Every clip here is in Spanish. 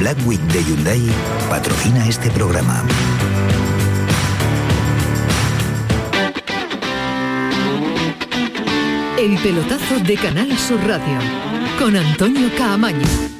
Black Week de Hyundai patrocina este programa. El pelotazo de Canal Sur Radio con Antonio Caamaño.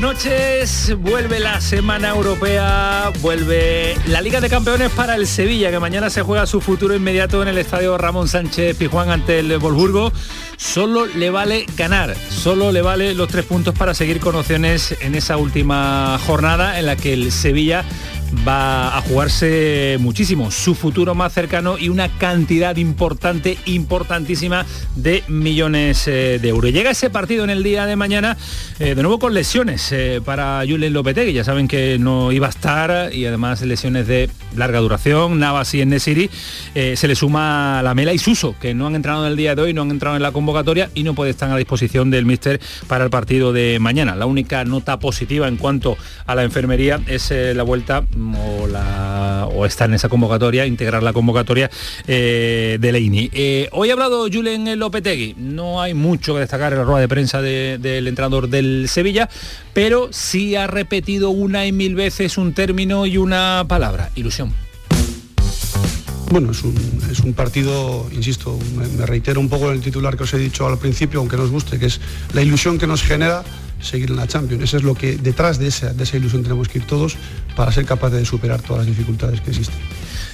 Buenas noches. Vuelve la Semana Europea, vuelve la Liga de Campeones para el Sevilla, que mañana se juega su futuro inmediato en el Estadio Ramón Sánchez Pijuán ante el Wolfsburgo. Solo le vale ganar, solo le vale los tres puntos para seguir con opciones en esa última jornada en la que el Sevilla va a jugarse muchísimo, su futuro más cercano y una cantidad importante, importantísima de millones eh, de euros. Llega ese partido en el día de mañana, eh, de nuevo con lesiones eh, para Julen Lopetegui, ya saben que no iba a estar y además lesiones de larga duración, Navas y Enesiri, se le suma la Mela y Suso, que no han entrado en el día de hoy, no han entrado en la convocatoria y no puede estar a disposición del míster para el partido de mañana. La única nota positiva en cuanto a la enfermería es la vuelta o, la, está en esa convocatoria, integrar la convocatoria eh, de Leini. Eh, hoy ha hablado Julen Lopetegui, no hay mucho que destacar en la rueda de prensa del entrenador del Sevilla, pero sí ha repetido una y mil veces un término y una palabra, ilusión. Bueno, es un, partido, insisto, me, reitero un poco el titular que os he dicho al principio, aunque nos guste, que es la ilusión que nos genera seguir en la Champions. Eso es lo que detrás de esa, de esa ilusión tenemos que ir todos para ser capaces de superar todas las dificultades que existen.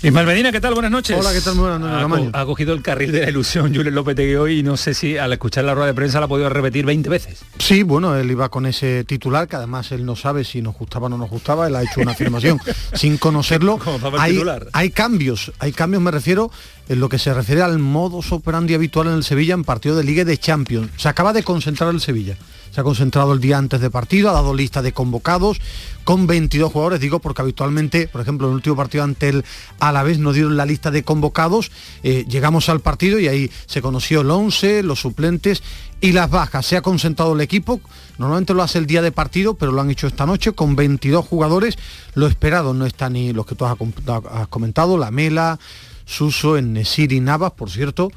Ismael Medina, ¿qué tal? Buenas noches. Hola, ¿qué tal? Buenas noches. Ha, cogido el carril de la ilusión Julio López de hoy y no sé si al escuchar la rueda de prensa la ha podido repetir 20 veces. Sí, bueno, él iba con ese titular que además él no sabe si nos gustaba o no nos gustaba, él ha hecho una afirmación sin conocerlo. Hay, hay cambios, hay cambios, me refiero en lo que se refiere al modus operandi habitual en el Sevilla en partido de Liga de Champions. Se acaba de concentrar el Sevilla se ha concentrado el día antes de partido, ha dado lista de convocados con 22 jugadores, digo porque habitualmente, por ejemplo, en el último partido ante el Alavés no dieron la lista de convocados, eh, llegamos al partido y ahí se conoció el 11, los suplentes y las bajas. Se ha concentrado el equipo, normalmente lo hace el día de partido, pero lo han hecho esta noche con 22 jugadores, lo esperado no está ni los que tú has comentado, la Mela, Suso, Nesir y Navas, por cierto,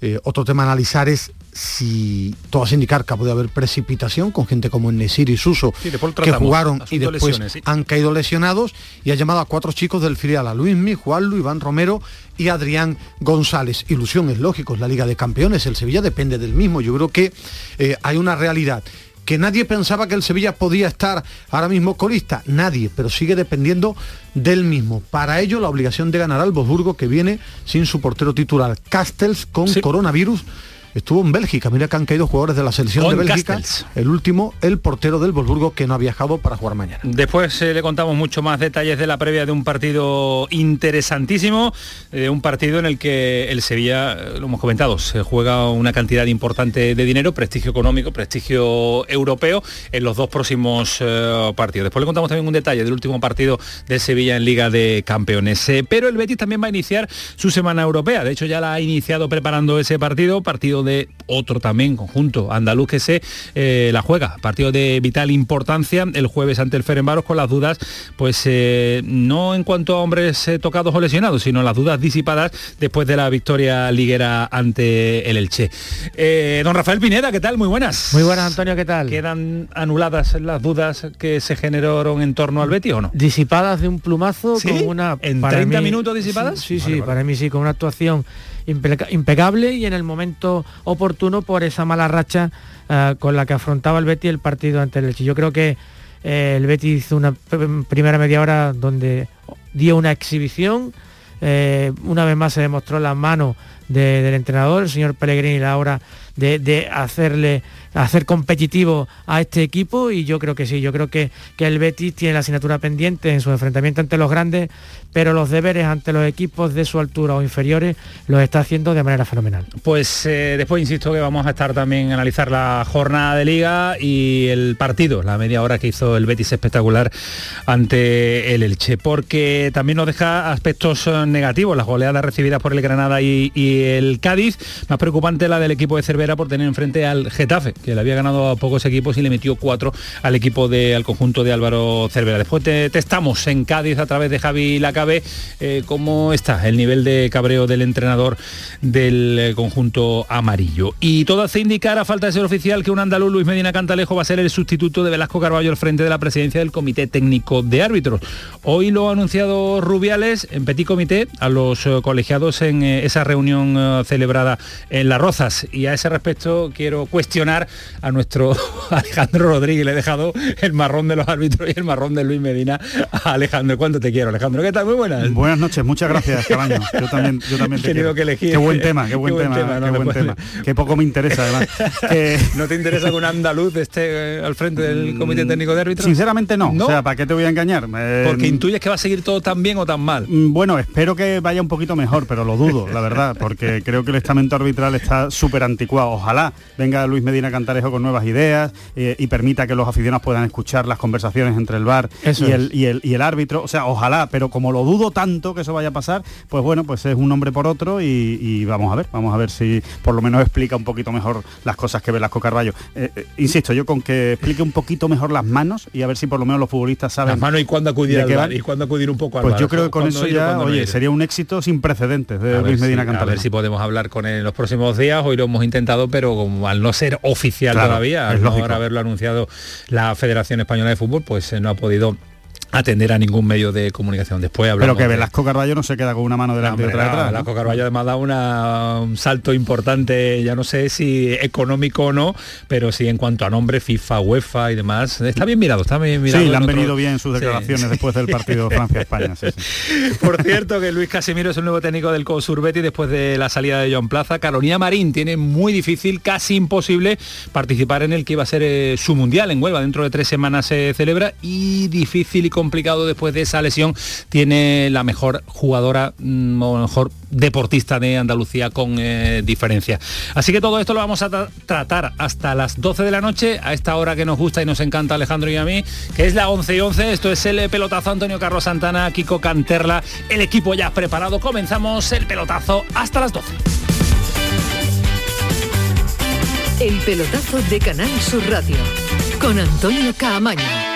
eh, otro tema a analizar es si todo hace indicar que puede haber precipitación con gente como Nesir y Suso que jugaron y después han caído lesionados y ha llamado a cuatro chicos del filial, a Luismi, Juanlu, Iván Romero y Adrián González. Ilusión es lógico, es la Liga de Campeones, el Sevilla depende del mismo. Yo creo que eh, hay una realidad que nadie pensaba que el Sevilla podía estar ahora mismo colista, nadie, pero sigue dependiendo del mismo. Para ello la obligación de ganar al Bosburgo que viene sin su portero titular, Castells con coronavirus estuvo en Bélgica. Mira que han caído jugadores de la selección de Bélgica. El último, el portero del Wolfsburgo, que no ha viajado para jugar mañana. Después eh, le contamos mucho más detalles de la previa de un partido interesantísimo, de un partido en el que el Sevilla, eh, lo hemos comentado, se juega una cantidad importante de dinero, prestigio económico, prestigio europeo en los dos próximos eh, partidos. Después le contamos también un detalle del último partido de Sevilla en Liga de Campeones. pero el Betis también va a iniciar su semana europea. De hecho, ya la ha iniciado preparando ese partido, partido de otro también conjunto andaluz que se eh, la juega. Partido de vital importancia el jueves ante el Ferenbaros con las dudas, pues eh, no en cuanto a hombres eh, tocados o lesionados, sino las dudas disipadas después de la victoria liguera ante el Elche. don Rafael Pineda, ¿qué tal? Muy buenas. Muy buenas, Antonio, ¿qué tal? ¿Quedan anuladas las dudas que se generaron en torno al Betis o no? Disipadas de un plumazo con una... ¿En 30 minutos disipadas? Sí, sí, para mí sí, con una actuación impecable y en el momento oportuno por esa mala racha eh, con la que afrontaba el Betty el partido ante el Elche. Yo creo que eh, el Betty hizo una primera media hora donde dio una exhibición, eh, una vez más se demostró la mano del entrenador, el señor Pellegrini, la hora de hacerle hacer competitivo a este equipo y yo creo que sí, yo creo que, que el Betis tiene la asignatura pendiente en su enfrentamiento ante los grandes, pero los deberes ante los equipos de su altura o inferiores los está haciendo de manera fenomenal. Pues eh, después insisto que vamos a estar también a analizar la jornada de liga y el partido, la media hora que hizo el Betis espectacular ante el Elche, porque también nos deja aspectos eh, negativos, las goleadas recibidas por el Granada y, y el Cádiz, más preocupante la del equipo de Cervera por tener enfrente al Getafe, que le había ganado a pocos equipos y le metió cuatro al equipo de, al conjunto de Álvaro Cervera. Después te, estamos en Cádiz a través de Javi Lacabe. Eh, ¿Cómo está el nivel de cabreo del entrenador del eh, conjunto amarillo? Y todo hace indicar, a falta de ser oficial, que un andaluz, Luis Medina Cantalejo, va a ser el sustituto de Velasco Carballo al frente de la presidencia del Comité Técnico de Árbitros. Hoy lo ha anunciado Rubiales en Petit Comité a los eh, colegiados en esa reunión celebrada en Las Rozas. Y a ese respecto quiero cuestionar a nuestro Alejandro Rodríguez. Le he dejado el marrón de los árbitros y el marrón de Luis Medina a Alejandro. ¿Cuánto te quiero, Alejandro? ¿Qué tal? Muy buenas. Buenas noches, muchas gracias, Cabaño. Yo también, yo también te tenido que elegir. Qué buen tema, qué buen, tema, qué buen tema. Qué poco me interesa, además. ¿No te interesa que un andaluz esté eh, al frente del Comité mm, Técnico de Árbitros? Sinceramente no. O sea, ¿para qué te voy a engañar? Porque intuyes que va a seguir todo tan bien o tan mal. Mm, bueno, espero que vaya un poquito mejor, pero lo dudo, la verdad, porque creo que el estamento arbitral está súper anticuado. Ojalá venga Luis Medina Cantarejo con nuevas ideas eh, y permita que los aficionados puedan escuchar las conversaciones entre el bar y el, y, el, árbitro. O sea, ojalá, pero como lo dudo tanto que eso vaya a pasar, pues bueno, pues es un nombre por otro y, vamos a ver, vamos a ver si por lo menos explica un poquito mejor las cosas que Velasco Carballo. Eh, eh, insisto, yo con que explique un poquito mejor las manos y a ver si por lo menos los futbolistas saben. Las manos y cuándo acudir al bar, y cuándo acudir un poco al Pues yo creo que con eso ya, oye, sería un éxito sin precedentes de Luis Medina A ver si podemos hablar con él en los próximos días. Hoy lo hemos intentado, pero como al no ser oficial todavía, al no haberlo anunciado la Federación Española de Fútbol, pues eh, no ha podido atender a ningún medio de comunicación. Después Pero que Velasco Carballo no se queda con una mano delante y otra detrás. Velasco Carballo además da un salto importante, ya no sé si económico o no, pero sí en cuanto a nombre, FIFA, UEFA y demás. Está bien mirado, está bien mirado. Sí, le han venido bien sus declaraciones después del partido Francia-España. Por cierto, que Luis Casimiro es el nuevo técnico del Cosurbeti después de la salida de John Plaza. Carolina Marín tiene muy difícil, casi imposible, participar en el que iba a ser eh, su mundial en Huelva. Dentro de tres semanas se celebra y difícil y complicado después de esa lesión, tiene la mejor jugadora mm, o mejor deportista de Andalucía con eh, diferencia. Así que todo esto lo vamos a tratar hasta las 12 de la noche, a esta hora que nos gusta y nos encanta Alejandro y a mí, que es la 11 y 11. Esto es el pelotazo Antonio Carlos Santana, Kiko Canterla, el equipo ya preparado. Comenzamos el pelotazo hasta las 12. El pelotazo de Canal Sur Radio con Antonio Caamaño.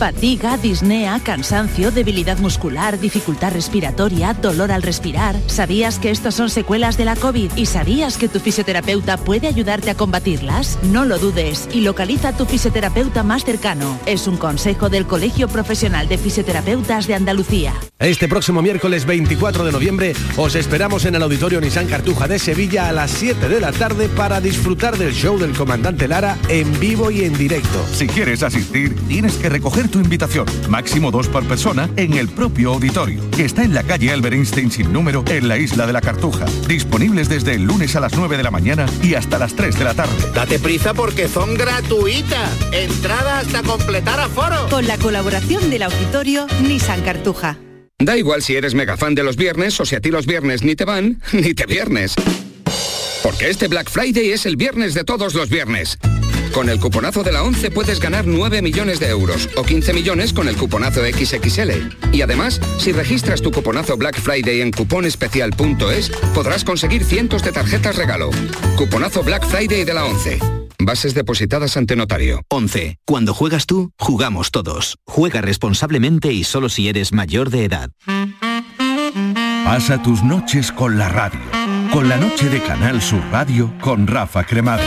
Fatiga, disnea, cansancio, debilidad muscular, dificultad respiratoria, dolor al respirar. ¿Sabías que estos son secuelas de la COVID y sabías que tu fisioterapeuta puede ayudarte a combatirlas? No lo dudes y localiza a tu fisioterapeuta más cercano. Es un consejo del Colegio Profesional de Fisioterapeutas de Andalucía. Este próximo miércoles 24 de noviembre os esperamos en el Auditorio Nissan Cartuja de Sevilla a las 7 de la tarde para disfrutar del show del comandante Lara en vivo y en directo. Si quieres asistir, tienes que recoger tu invitación, máximo dos por persona, en el propio auditorio, que está en la calle Albert Einstein sin número, en la isla de la Cartuja. Disponibles desde el lunes a las 9 de la mañana y hasta las 3 de la tarde. Date prisa porque son gratuitas. Entrada hasta completar aforo. Con la colaboración del auditorio Nissan Cartuja. Da igual si eres mega fan de los viernes o si a ti los viernes ni te van, ni te viernes. Porque este Black Friday es el viernes de todos los viernes. Con el cuponazo de la 11 puedes ganar 9 millones de euros o 15 millones con el cuponazo XXL. Y además, si registras tu cuponazo Black Friday en cuponespecial.es, podrás conseguir cientos de tarjetas regalo. Cuponazo Black Friday de la 11. Bases depositadas ante notario. 11. Cuando juegas tú, jugamos todos. Juega responsablemente y solo si eres mayor de edad. Pasa tus noches con la radio con la noche de Canal Sur Radio con Rafa Cremades.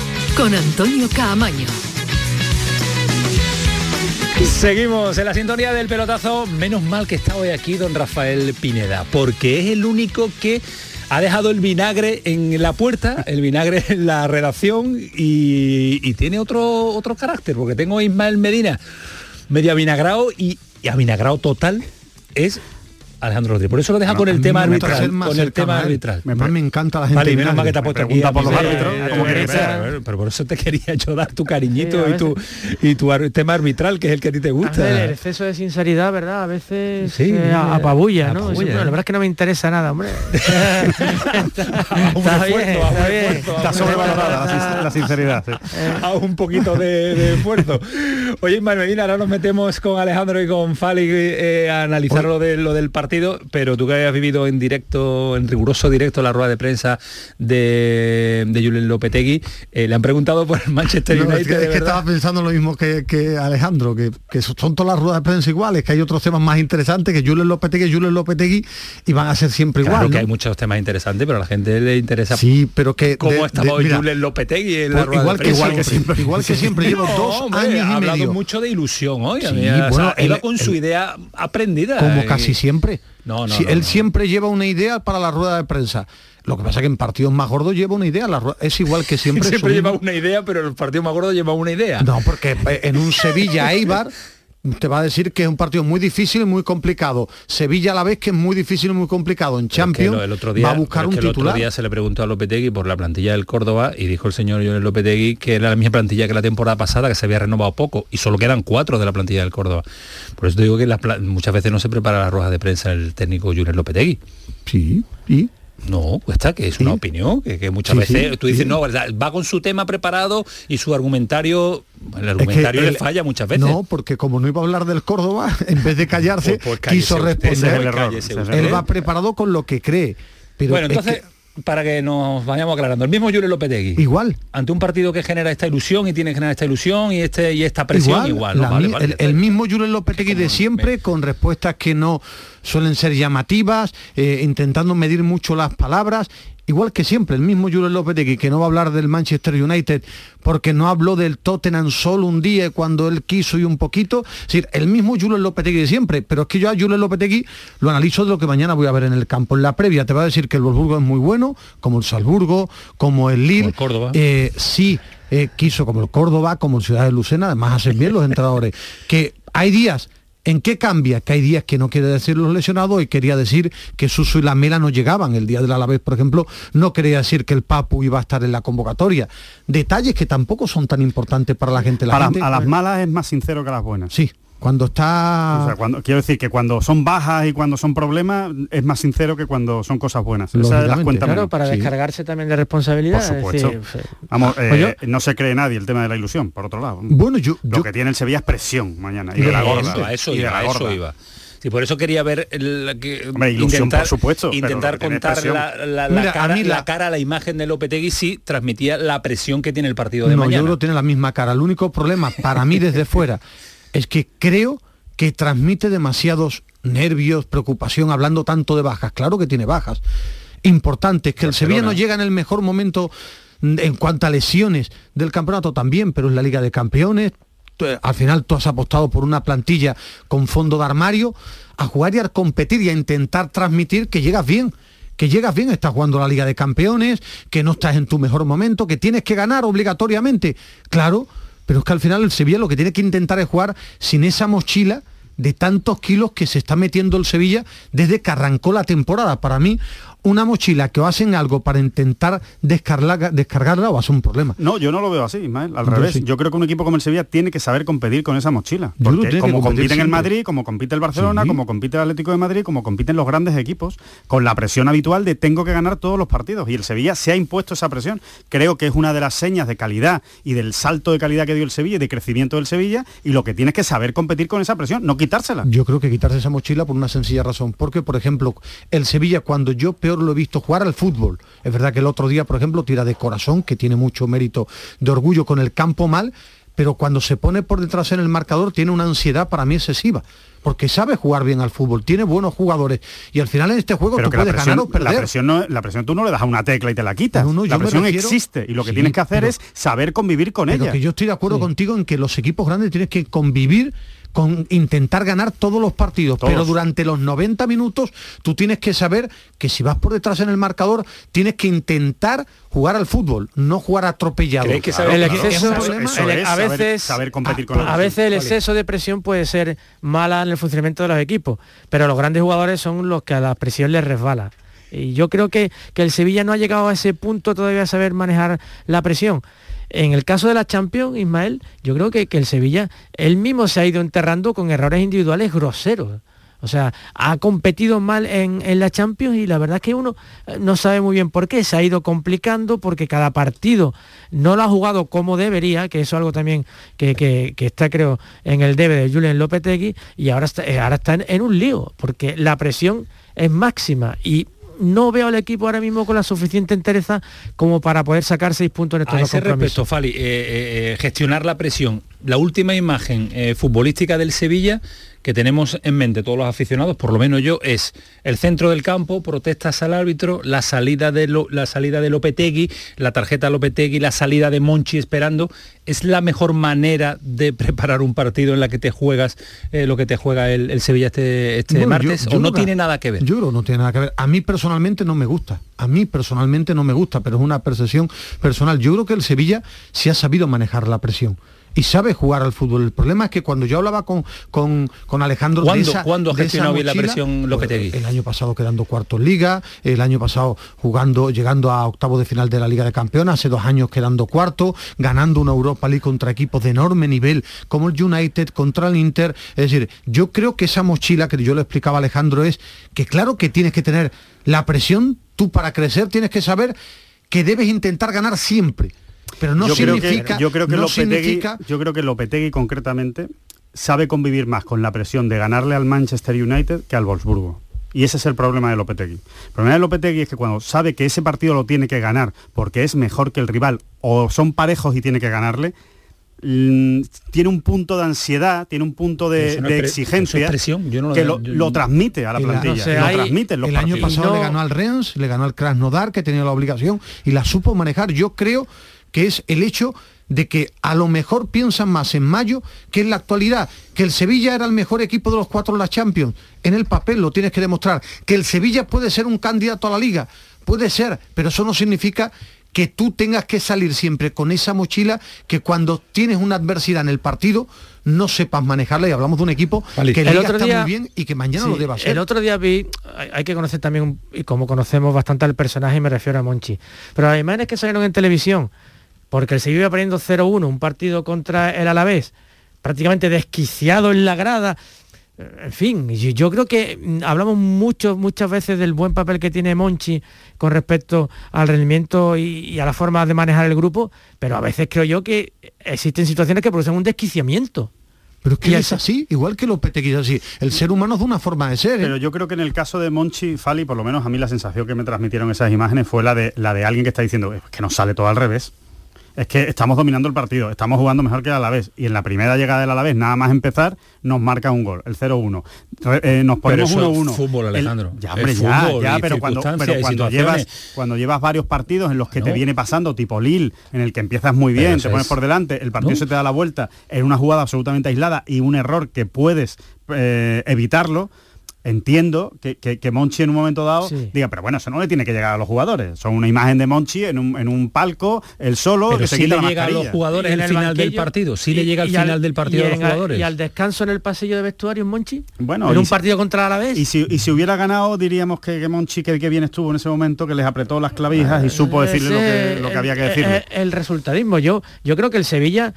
con Antonio Caamaño. Seguimos en la sintonía del pelotazo. Menos mal que está hoy aquí don Rafael Pineda, porque es el único que ha dejado el vinagre en la puerta, el vinagre en la redacción y, tiene otro, otro carácter, porque tengo Ismael Medina medio avinagrado y, y avinagrado total es Alejandro Rodríguez. Por eso lo deja con el tema arbitral. Con el tema arbitral. Me, me encanta la gente. Vale, menos mal que te ha puesto aquí. por los árbitros. Pero por eso te quería yo dar tu cariñito y tu y tu tema arbitral, que es el que a ti te gusta. el exceso de sinceridad, ¿verdad? A veces sí, eh, apabulla, ¿no? Apabulla, la verdad es que no me interesa nada, hombre. está, bien, está, bien. está sobrevalorada la, sinceridad. A un poquito de, esfuerzo. Oye, Medina, ahora nos metemos con Alejandro y con Fali eh, a analizar lo, de, lo del partido pero tú que habías vivido en directo, en riguroso directo la rueda de prensa de, de Julen Lopetegui, eh, le han preguntado por el Manchester United. Es que, estaba pensando lo mismo que, Alejandro, que, son todas las ruedas de prensa iguales, que hay otros temas más interesantes que Julen Lopetegui, Julen Lopetegui, y van a ser siempre claro igual. que hay muchos temas interesantes, pero a la gente le interesa sí, pero que cómo estaba hoy Julen Lopetegui en la rueda igual de prensa. Que, igual, que siempre, igual que siempre llevo dos años y ha hablado medio. mucho de ilusión hoy. Sí, bueno, iba con su idea aprendida. Como casi siempre. No, no, él siempre lleva una idea para la rueda de prensa. Lo que pasa es que en partidos más gordos lleva una idea, la es igual que siempre. siempre lleva una idea, pero en los partidos más gordos lleva una idea. No, porque en un Sevilla Eibar te va a decir que es un partido muy difícil y muy complicado. Sevilla a la vez que es muy difícil y muy complicado. En Champions el otro día, va a buscar un titular. El otro día se le preguntó a Lopetegui por la plantilla del Córdoba y dijo el señor Jones Lopetegui que era la misma plantilla que la temporada pasada, que se había renovado poco y solo quedan cuatro de la plantilla del Córdoba. Por eso te digo que muchas veces no se prepara la roja de prensa el técnico Julen Lopetegui. Sí, y no, cuesta que es una opinión, que, muchas veces tú dices, no, va con su tema preparado y su argumentario, el argumentario le falla muchas veces. No, porque como no iba a hablar del Córdoba, en vez de callarse, pues, pues quiso responder. el error. Él va preparado con lo que cree. Pero bueno, entonces para que nos vayamos aclarando. El mismo Julio Lopetegui. Igual. Ante un partido que genera esta ilusión y tiene que generar esta ilusión y este y esta presión igual. el, mismo Julio Lopetegui de siempre, con respuestas que no suelen ser llamativas, eh, intentando medir mucho las palabras igual que siempre, el mismo Julio Lopetegui, que no va a hablar del Manchester United porque no habló del Tottenham solo un día cuando él quiso y un poquito. Es decir, el mismo Julio Lopetegui de siempre, pero es que yo a Julio Lopetegui lo analizo de lo que mañana voy a ver en el campo. En la previa te va a decir que el Wolfsburgo es muy bueno, como el Salzburgo, como el Lille. el Córdoba. Eh, sí, eh, quiso como el Córdoba, como el Ciudad de Lucena, además hacen bien los entrenadores. que hay días ¿En qué cambia? Que hay días que no quiere decir los lesionados y quería decir que Suso y la Mela no llegaban. El día del Alavés, por ejemplo, no quería decir que el Papu iba a estar en la convocatoria. Detalles que tampoco son tan importantes para la gente. La a las malas es más sincero que a las buenas. Sí, cuando está... cuando, quiero decir que cuando son bajas y cuando son problemas es más sincero que cuando son cosas buenas. Esa las cuenta claro, para descargarse también de responsabilidad. Por supuesto. Vamos, pues eh, no se cree nadie el tema de la ilusión, por otro lado. Bueno, yo... Lo que tiene el Sevilla es presión mañana. Y de la gorda. Eso, y la gorda. iba. Sí, por eso quería ver el, que, ilusión, intentar, por supuesto, intentar contar la, cara, la, cara, la imagen de Lopetegui si transmitía la presión que tiene el partido de mañana. No, yo creo tiene la misma cara. El único problema para mí desde fuera es que creo que transmite demasiados nervios, preocupación, hablando tanto de bajas. Claro que tiene bajas. Importante, que el Sevilla no llega en el mejor momento en cuanto a lesiones del campeonato también, pero es la Liga de Campeones. Al final tú has apostado por una plantilla con fondo de armario a jugar y a competir y a intentar transmitir que llegas bien que llegas bien, estás jugando la Liga de Campeones, que no estás en tu mejor momento, que tienes que ganar obligatoriamente. Claro, pero es que al final el Sevilla lo que tiene que intentar es jugar sin esa mochila de tantos kilos que se está metiendo el Sevilla desde que arrancó la temporada. Para mí, una mochila que os hacen algo para intentar descargarla, descargarla o hace un problema. No, yo no lo veo así, Ismael, al revés. Yo creo que un equipo como el Sevilla tiene que saber competir con esa mochila. Porque como compite en el Madrid, como compite el Barcelona, como compite el Atlético de Madrid, como compiten los grandes equipos, con la presión habitual de tengo que ganar todos los partidos. Y el Sevilla se ha impuesto esa presión. Creo que es una de las señas de calidad y del salto de calidad que dio el Sevilla y de crecimiento del Sevilla. Y lo que tienes que saber competir con esa presión, no quitársela. Yo creo que quitarse esa mochila por una sencilla razón. Porque, por ejemplo, el Sevilla, cuando yo peor lo he visto jugar al fútbol, es verdad que el otro día, por ejemplo, tira de corazón, que tiene mucho mérito de orgullo con el campo mal, pero cuando se pone por detrás en el marcador tiene una ansiedad para mí excesiva porque sabe jugar bien al fútbol, tiene buenos jugadores y al final en este juego tú puedes ganar o perder. La presión, no, la presión tú no le das a una tecla y te la quitas. la presión existe y lo que tienes que hacer es saber convivir con pero ella. Que yo estoy de acuerdo contigo en que los equipos grandes tienes que convivir con intentar ganar todos los partidos, pero durante los 90 minutos tú tienes que saber que si vas por detrás en el marcador, tienes que intentar jugar al fútbol, no jugar atropellado. Que el exceso, a veces saber, competir con a, a veces el exceso de presión puede ser mala en el funcionamiento de los equipos, pero los grandes jugadores son los que a la presión les resbala. Y yo creo que, que el Sevilla no ha llegado a ese punto todavía a saber manejar la presión. En el caso de la Champions, Ismael, yo creo que, que el Sevilla, él mismo se ha ido enterrando con errores individuales groseros. O sea, ha competido mal en, la Champions y la verdad es que uno eh, no sabe muy bien por qué. Se ha ido complicando porque cada partido no lo ha jugado como debería, que eso es algo también que, está, creo, en el debe de Julian Lopetegui, y ahora está, eh, ahora está en un lío, porque la presión es máxima y no veo al equipo ahora mismo con la suficiente entereza como para poder sacar seis puntos en estos a dos ese respecto, Fali, eh, eh, gestionar la presión. La última imagen eh, futbolística del Sevilla que tenemos en mente todos los aficionados, por lo menos yo, es el centro del campo, protestas al árbitro, la salida de, la salida de Lopetegui, la tarjeta Lopetegui, la salida de Monchi esperando. ¿Es la mejor manera de preparar un partido en la que te juegas eh, lo que te juega el, Sevilla este, este martes? ¿O no tiene nada que ver? Yo creo no tiene nada que ver. A mí personalmente no me gusta. A mí personalmente no me gusta, pero es una percepción personal. Yo creo que el Sevilla sí ha sabido manejar la presión y sabe jugar al fútbol. El problema es que cuando yo hablaba con, con, con Alejandro ¿Cuándo, ¿cuándo ha gestionado bien la presión Lopetegui? Pues, el año pasado quedando cuarto en liga, el año pasado jugando, llegando a octavo de final de la Liga de Campeones, hace dos años quedando cuarto, ganando una Europa League contra equipos de enorme nivel, como el United, contra el Inter. Es decir, yo creo que esa mochila que yo le explicaba a Alejandro es que claro que tienes que tener la presión, tú para crecer tienes que saber que debes intentar ganar siempre pero no significa, yo creo que no Lopetegui, yo creo que Lopetegui concretamente sabe convivir más con la presión de ganarle al Manchester United que al Wolfsburgo. Y ese es el problema de Lopetegui. El problema de Lopetegui es que cuando sabe que ese partido lo tiene que ganar porque es mejor que el rival o son parejos y tiene que ganarle, mm, tiene un punto de ansiedad, tiene un punto de, exigencia que lo, transmite a la plantilla. lo transmite el año pasado le ganó al Rennes, le ganó al Krasnodar, que tenía la obligación, y la supo manejar. Yo creo que es el hecho de que a lo mejor piensan más en mayo que en la actualidad, que el Sevilla era el mejor equipo de los cuatro en la Champions. En el papel lo tienes que demostrar. Que el Sevilla puede ser un candidato a la liga, puede ser, pero eso no significa que tú tengas que salir siempre con esa mochila que cuando tienes una adversidad en el partido no sepas manejarla y hablamos de un equipo que el otro está muy bien y que mañana lo deba ser. El otro día vi, hay que conocer también, y como conocemos bastante al personaje, me refiero a Monchi, pero las imágenes que salieron en televisión, porque el Sevilla iba poniendo 0-1, un partido contra el Alavés, prácticamente desquiciado en la grada. En fin, yo creo que mm, hablamos mucho, muchas veces del buen papel que tiene Monchi con respecto al rendimiento y, a la forma de manejar el grupo, pero a veces creo yo que existen situaciones que producen un desquiciamiento. Pero es que es así, igual que los petequillos así. El ser humano es de una forma de ser. ¿eh? Pero yo creo que en el caso de Monchi Fali, por lo menos a mí la sensación que me transmitieron esas imágenes fue la de la de alguien que está diciendo que nos sale todo al revés es que estamos dominando el partido, estamos jugando mejor que el Alavés y en la primera llegada del Alavés, nada más empezar, nos marca un gol, el 0-1. Eh, nos ponemos 1-1. fútbol, Alejandro. ya, hombre, ya, ya, pero cuando, pero cuando llevas cuando llevas varios partidos en los que te viene pasando, tipo Lille, en el que empiezas muy bien, te pones por delante, el partido se te da la vuelta, en una jugada absolutamente aislada y un error que puedes eh, evitarlo, entiendo que, que, Monchi en un momento dado diga, pero bueno, eso no le tiene que llegar a los jugadores. Son una imagen de Monchi en un, en un palco, el solo, pero que si le llega a los jugadores el, final del partido. Sí le llega al final del partido a los jugadores. ¿Y al descanso en el pasillo de vestuario en Monchi? Bueno, en un partido contra la vez. Y si, y si hubiera ganado, diríamos que, que Monchi, que, que, bien estuvo en ese momento, que les apretó las clavijas y supo decirle lo que, lo que había que decirle. El, el resultadismo. Yo, yo creo que el Sevilla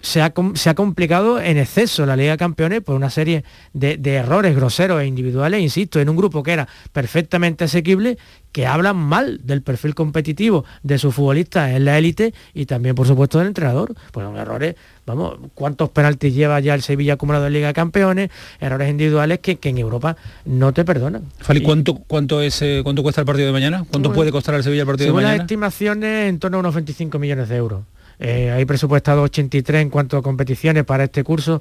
se ha, complicado en exceso la Liga de Campeones por una serie de, errores groseros e individuales, insisto, en un grupo que era perfectamente asequible, que hablan mal del perfil competitivo de sus futbolistas en la élite y también, por supuesto, del entrenador. Pues son errores, vamos, ¿cuántos penaltis lleva ya el Sevilla acumulado en Liga de Campeones? Errores individuales que, en Europa no te perdonan. Fali, ¿cuánto, cuánto, es, eh, ¿cuánto cuesta el partido de mañana? ¿Cuánto puede costar el Sevilla el partido de mañana? las estimaciones, en torno a unos 25 millones de euros. Eh, hay presupuestado 83 en cuanto a competiciones para este curso.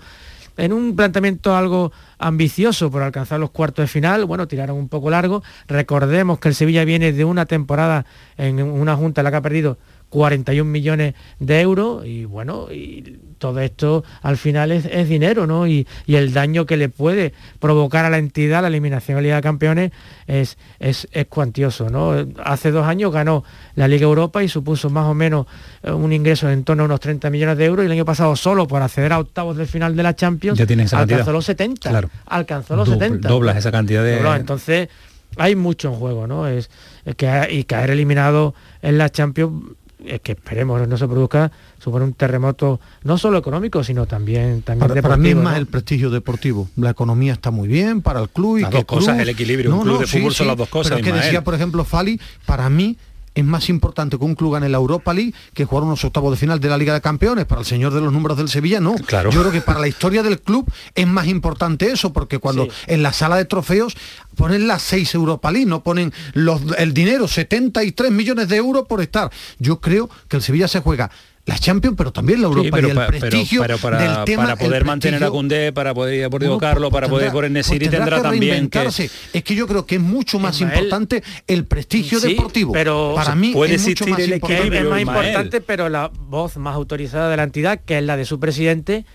En un planteamiento algo ambicioso por alcanzar los cuartos de final, bueno, tiraron un poco largo. Recordemos que el Sevilla viene de una temporada en una junta en la que ha perdido 41 millones de euros y bueno, y todo esto al final es, dinero, ¿no? Y, el daño que le puede provocar a la entidad la eliminación de la Liga de Campeones es, es, cuantioso, ¿no? Hace dos años ganó la Liga Europa y supuso más o menos eh, un ingreso en torno a unos 30 millones de euros y el año pasado solo por acceder a octavos del final de la Champions alcanzó los 70. Claro. Alcanzó los 70. Doblas esa cantidad de... entonces hay mucho en juego, ¿no? Es, que, y caer eliminado en la Champions que esperemos no se produzca, supone un terremoto no solo económico, sino también, también para, deportivo. Para mí es más el prestigio deportivo. La economía está muy bien para el club. Y las dos cosas, el equilibrio. un club de fútbol son las dos cosas. Pero es que decía, por ejemplo, Fali, para mí es más importante que un club gane la Europa League que jugar unos octavos de final de la Liga de Campeones. Para el señor de los números del Sevilla, no. Claro. Yo creo que para la historia del club es más importante eso, porque cuando en la sala de trofeos ponen las 6 Europa League, no ponen los, el dinero, 73 millones de euros por estar. Yo creo que el Sevilla se juega la Champions, pero también la Europa y el prestigio pero, para, del tema, para poder mantener a Cundé, para poder ir a Deportivo Carlos, para poder poner Nesiri pues tendrá, también que... Es que yo creo que es mucho más importante el prestigio deportivo. Pero para mí puede es existir el equilibrio, es más importante, pero la voz más autorizada de la entidad, que es la de su presidente,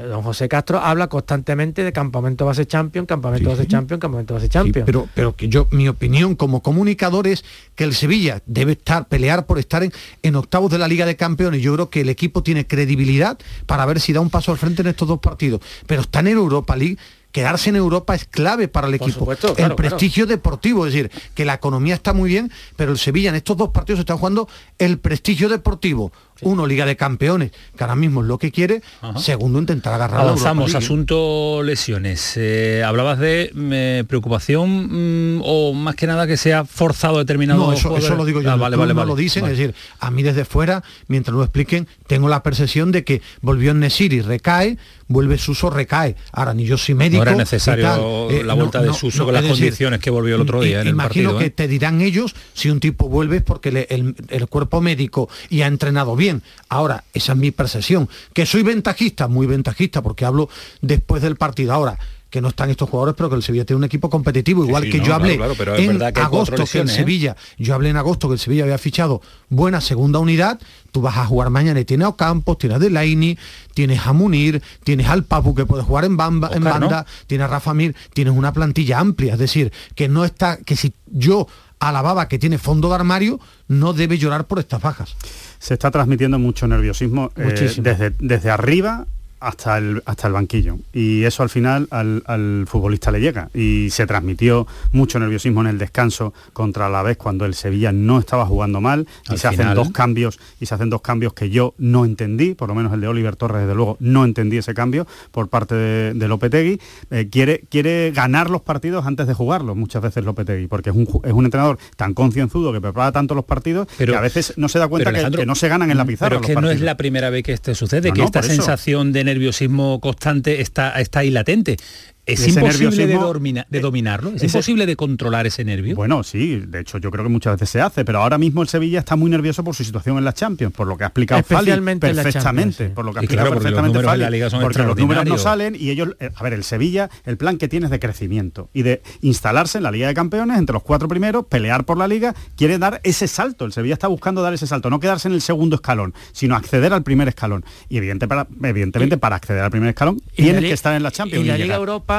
don José Castro habla constantemente de campamento base champion, campamento base champion, campamento base champion. pero, pero que yo, mi opinión como comunicador es que el Sevilla debe estar, pelear por estar en, en octavos de la Liga de Campeones. Yo creo que el equipo tiene credibilidad para ver si da un paso al frente en estos dos partidos. Pero está en Europa League quedarse en Europa es clave para el equipo. el prestigio deportivo, es decir, que la economía está muy bien, pero el Sevilla en estos dos partidos está jugando el prestigio deportivo uno, Liga de Campeones, que ahora mismo es lo que quiere. Segundo, intentar agarrar Avanzamos, asunto lesiones. Eh, hablabas de eh, preocupación mm, o más que nada que se ha forzado determinado No, eso, lo digo yo. Ah, vale, vale, no lo dicen, es decir, a mí desde fuera, mientras lo expliquen, tengo la percepción de que volvió en Nesiri, recae, vuelve Suso, recae. Ahora, ni yo soy médico. No era necesario eh, la vuelta de Suso con las condiciones que volvió el otro día en el Imagino que te dirán ellos si un tipo vuelve porque el cuerpo médico y ha entrenado bien Ahora, esa es mi percepción. Que soy ventajista, muy ventajista, porque hablo después del partido. Ahora, que no están estos jugadores, pero que el Sevilla tiene un equipo competitivo, igual que yo hablé en agosto que el ¿eh? Sevilla, yo hablé en agosto que el Sevilla había fichado buena segunda unidad, tú vas a jugar mañana y tienes a Ocampos, tienes a Delaini, tienes a Munir, tienes al Papu que puede jugar en, bamba, en banda, tienes a Rafa Mir, tienes una plantilla amplia, es decir, que no está, que si yo alababa que tiene fondo de armario, no debe llorar por estas bajas se está transmitiendo mucho nerviosismo eh, desde, desde arriba hasta el, hasta el banquillo. Y eso al final al, futbolista le llega. Y se transmitió mucho nerviosismo en el descanso contra la vez cuando el Sevilla no estaba jugando mal. Y se hacen dos cambios, y se hacen dos cambios que yo no entendí, por lo menos el de Oliver Torres, desde luego, no entendí ese cambio por parte de, Lopetegui. Eh, quiere, quiere ganar los partidos antes de jugarlos, muchas veces Lopetegui, porque es un, es un entrenador tan concienzudo que prepara tanto los partidos que a veces no se da cuenta que, no se ganan en la pizarra. Pero que no es la primera vez que esto sucede, que esta sensación de nerviosismo constante está, está ahí latente. ¿Es imposible de, de, dominarlo? ¿Es imposible de controlar ese nervio? Bueno, sí, de hecho yo creo que muchas veces se hace, pero ahora mismo el Sevilla está muy nervioso por su situación en la Champions, por lo que ha explicado Fali perfectamente, por lo que ha explicado perfectamente Fali, porque los números no salen y ellos, eh, a ver, el Sevilla, el plan que tiene es de crecimiento y de instalarse en la Liga de Campeones entre los cuatro primeros, pelear por la Liga, quiere dar ese salto, el Sevilla está buscando dar ese salto, no quedarse en el segundo escalón, sino acceder al primer escalón. Y evidentemente para, evidentemente para acceder al primer escalón tienes que estar en la Champions. Y la Liga Europa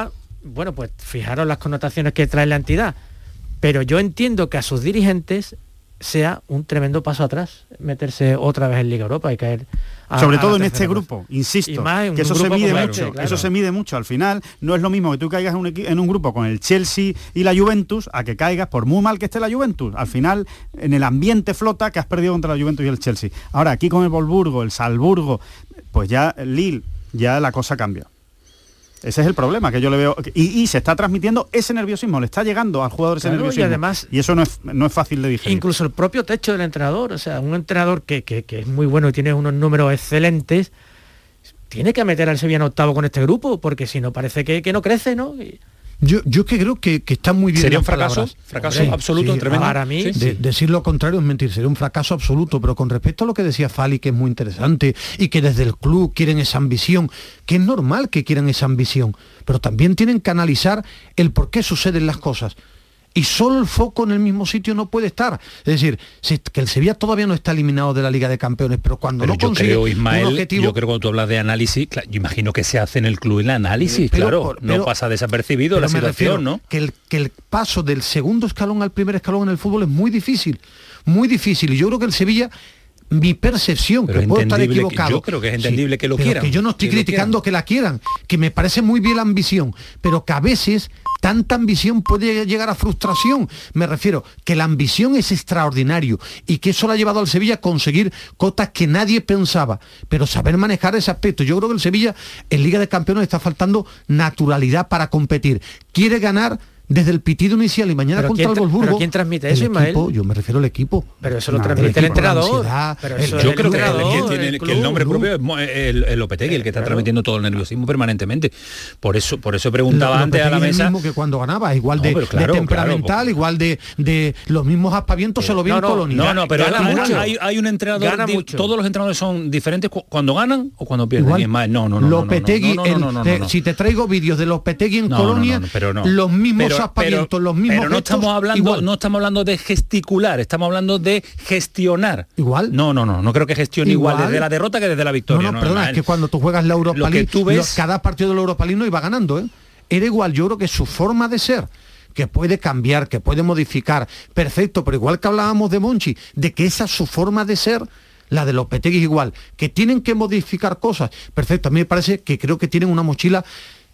bueno, pues fijaros las connotaciones que trae la entidad. Pero yo entiendo que a sus dirigentes sea un tremendo paso atrás meterse otra vez en Liga Europa y caer sobre todo en este grupo insisto que eso se mide mucho eso se mide mucho. Al final no es lo mismo que tú caigas en un, en un, grupo con el Chelsea y la Juventus a que caigas por muy mal que esté la Juventus. Al final en el ambiente flota que has perdido contra la Juventus y el Chelsea. Ahora aquí con el Volburgo el Salburgo pues ya Lille ya la cosa cambia ese es el problema que yo le veo. Y, se está transmitiendo ese nerviosismo, le está llegando al jugador ese nerviosismo. Y además. Y eso no es, no es fácil de digerir. Incluso el propio techo del entrenador, o sea, un entrenador que, es muy bueno y tiene unos números excelentes, tiene que meter al Sevilla en octavo con este grupo, porque si no parece que, no crece, ¿no? Yo, yo que creo que, que está muy bien. Sería un fracaso, fracaso absoluto, tremendo. Para mí, decir lo contrario es mentir, sería un fracaso absoluto. Pero con respecto a lo que decía Fali, que es muy interesante, y que desde el club quieren esa ambición, que es normal que quieran esa ambición, pero también tienen que analizar el por qué suceden las cosas y solo el foco en el mismo sitio no puede estar. Es decir, que el Sevilla todavía no está eliminado de la Liga de Campeones, pero cuando no yo creo, Ismael, Yo creo que cuando tú hablas de análisis, yo imagino que se hace en el club el análisis, claro, no pasa desapercibido la situación, ¿no? Que el, que el paso del segundo escalón al primer escalón en el fútbol es muy difícil, muy difícil. Y yo creo que el Sevilla mi percepción, que puedo estar equivocado. yo creo que es entendible que lo quieran. Que yo no estoy criticando que la quieran, que me parece muy bien la ambición, pero que a veces tanta ambición puede llegar a frustración. Me refiero que la ambición es extraordinario y que eso le ha llevado al Sevilla a conseguir cotas que nadie pensaba, pero saber manejar ese aspecto. Yo creo que el Sevilla en Liga de Campeones está faltando naturalidad para competir. Quiere ganar desde el pitido inicial y mañana contra el Wolfsburgo. ¿Pero quién transmite eso, Ismael? yo me refiero al equipo. Pero eso lo transmite el entrenador. yo creo que, el, nombre propio es el, el Lopetegui, el que está transmitiendo todo el nerviosismo permanentemente. Por eso, por eso preguntaba antes a la mesa. Es mismo que cuando ganaba, igual de, temperamental, igual de, de los mismos aspavientos se lo vio en Colonia. No, no, pero hay, hay, un entrenador. Todos los entrenadores son diferentes cuando ganan o cuando pierden. Igual, no, no, no. Lopetegui, si te traigo vídeos de Lopetegui en Colonia, los mismos pero, los mismos pero no estamos hablando no estamos hablando de gesticular estamos hablando de gestionar. Igual. No no no no creo que gestione igual, desde la derrota que desde la victoria no, no, perdona es que cuando tú juegas la Europa League tú ves... cada partido de la Europa League no iba ganando ¿eh? era igual yo creo que su forma de ser que puede cambiar, que puede modificar, perfecto, pero igual que hablábamos de Monchi, de que esa es su forma de ser, la de los Petegui igual, que tienen que modificar cosas, perfecto, a mí me parece que creo que tienen una mochila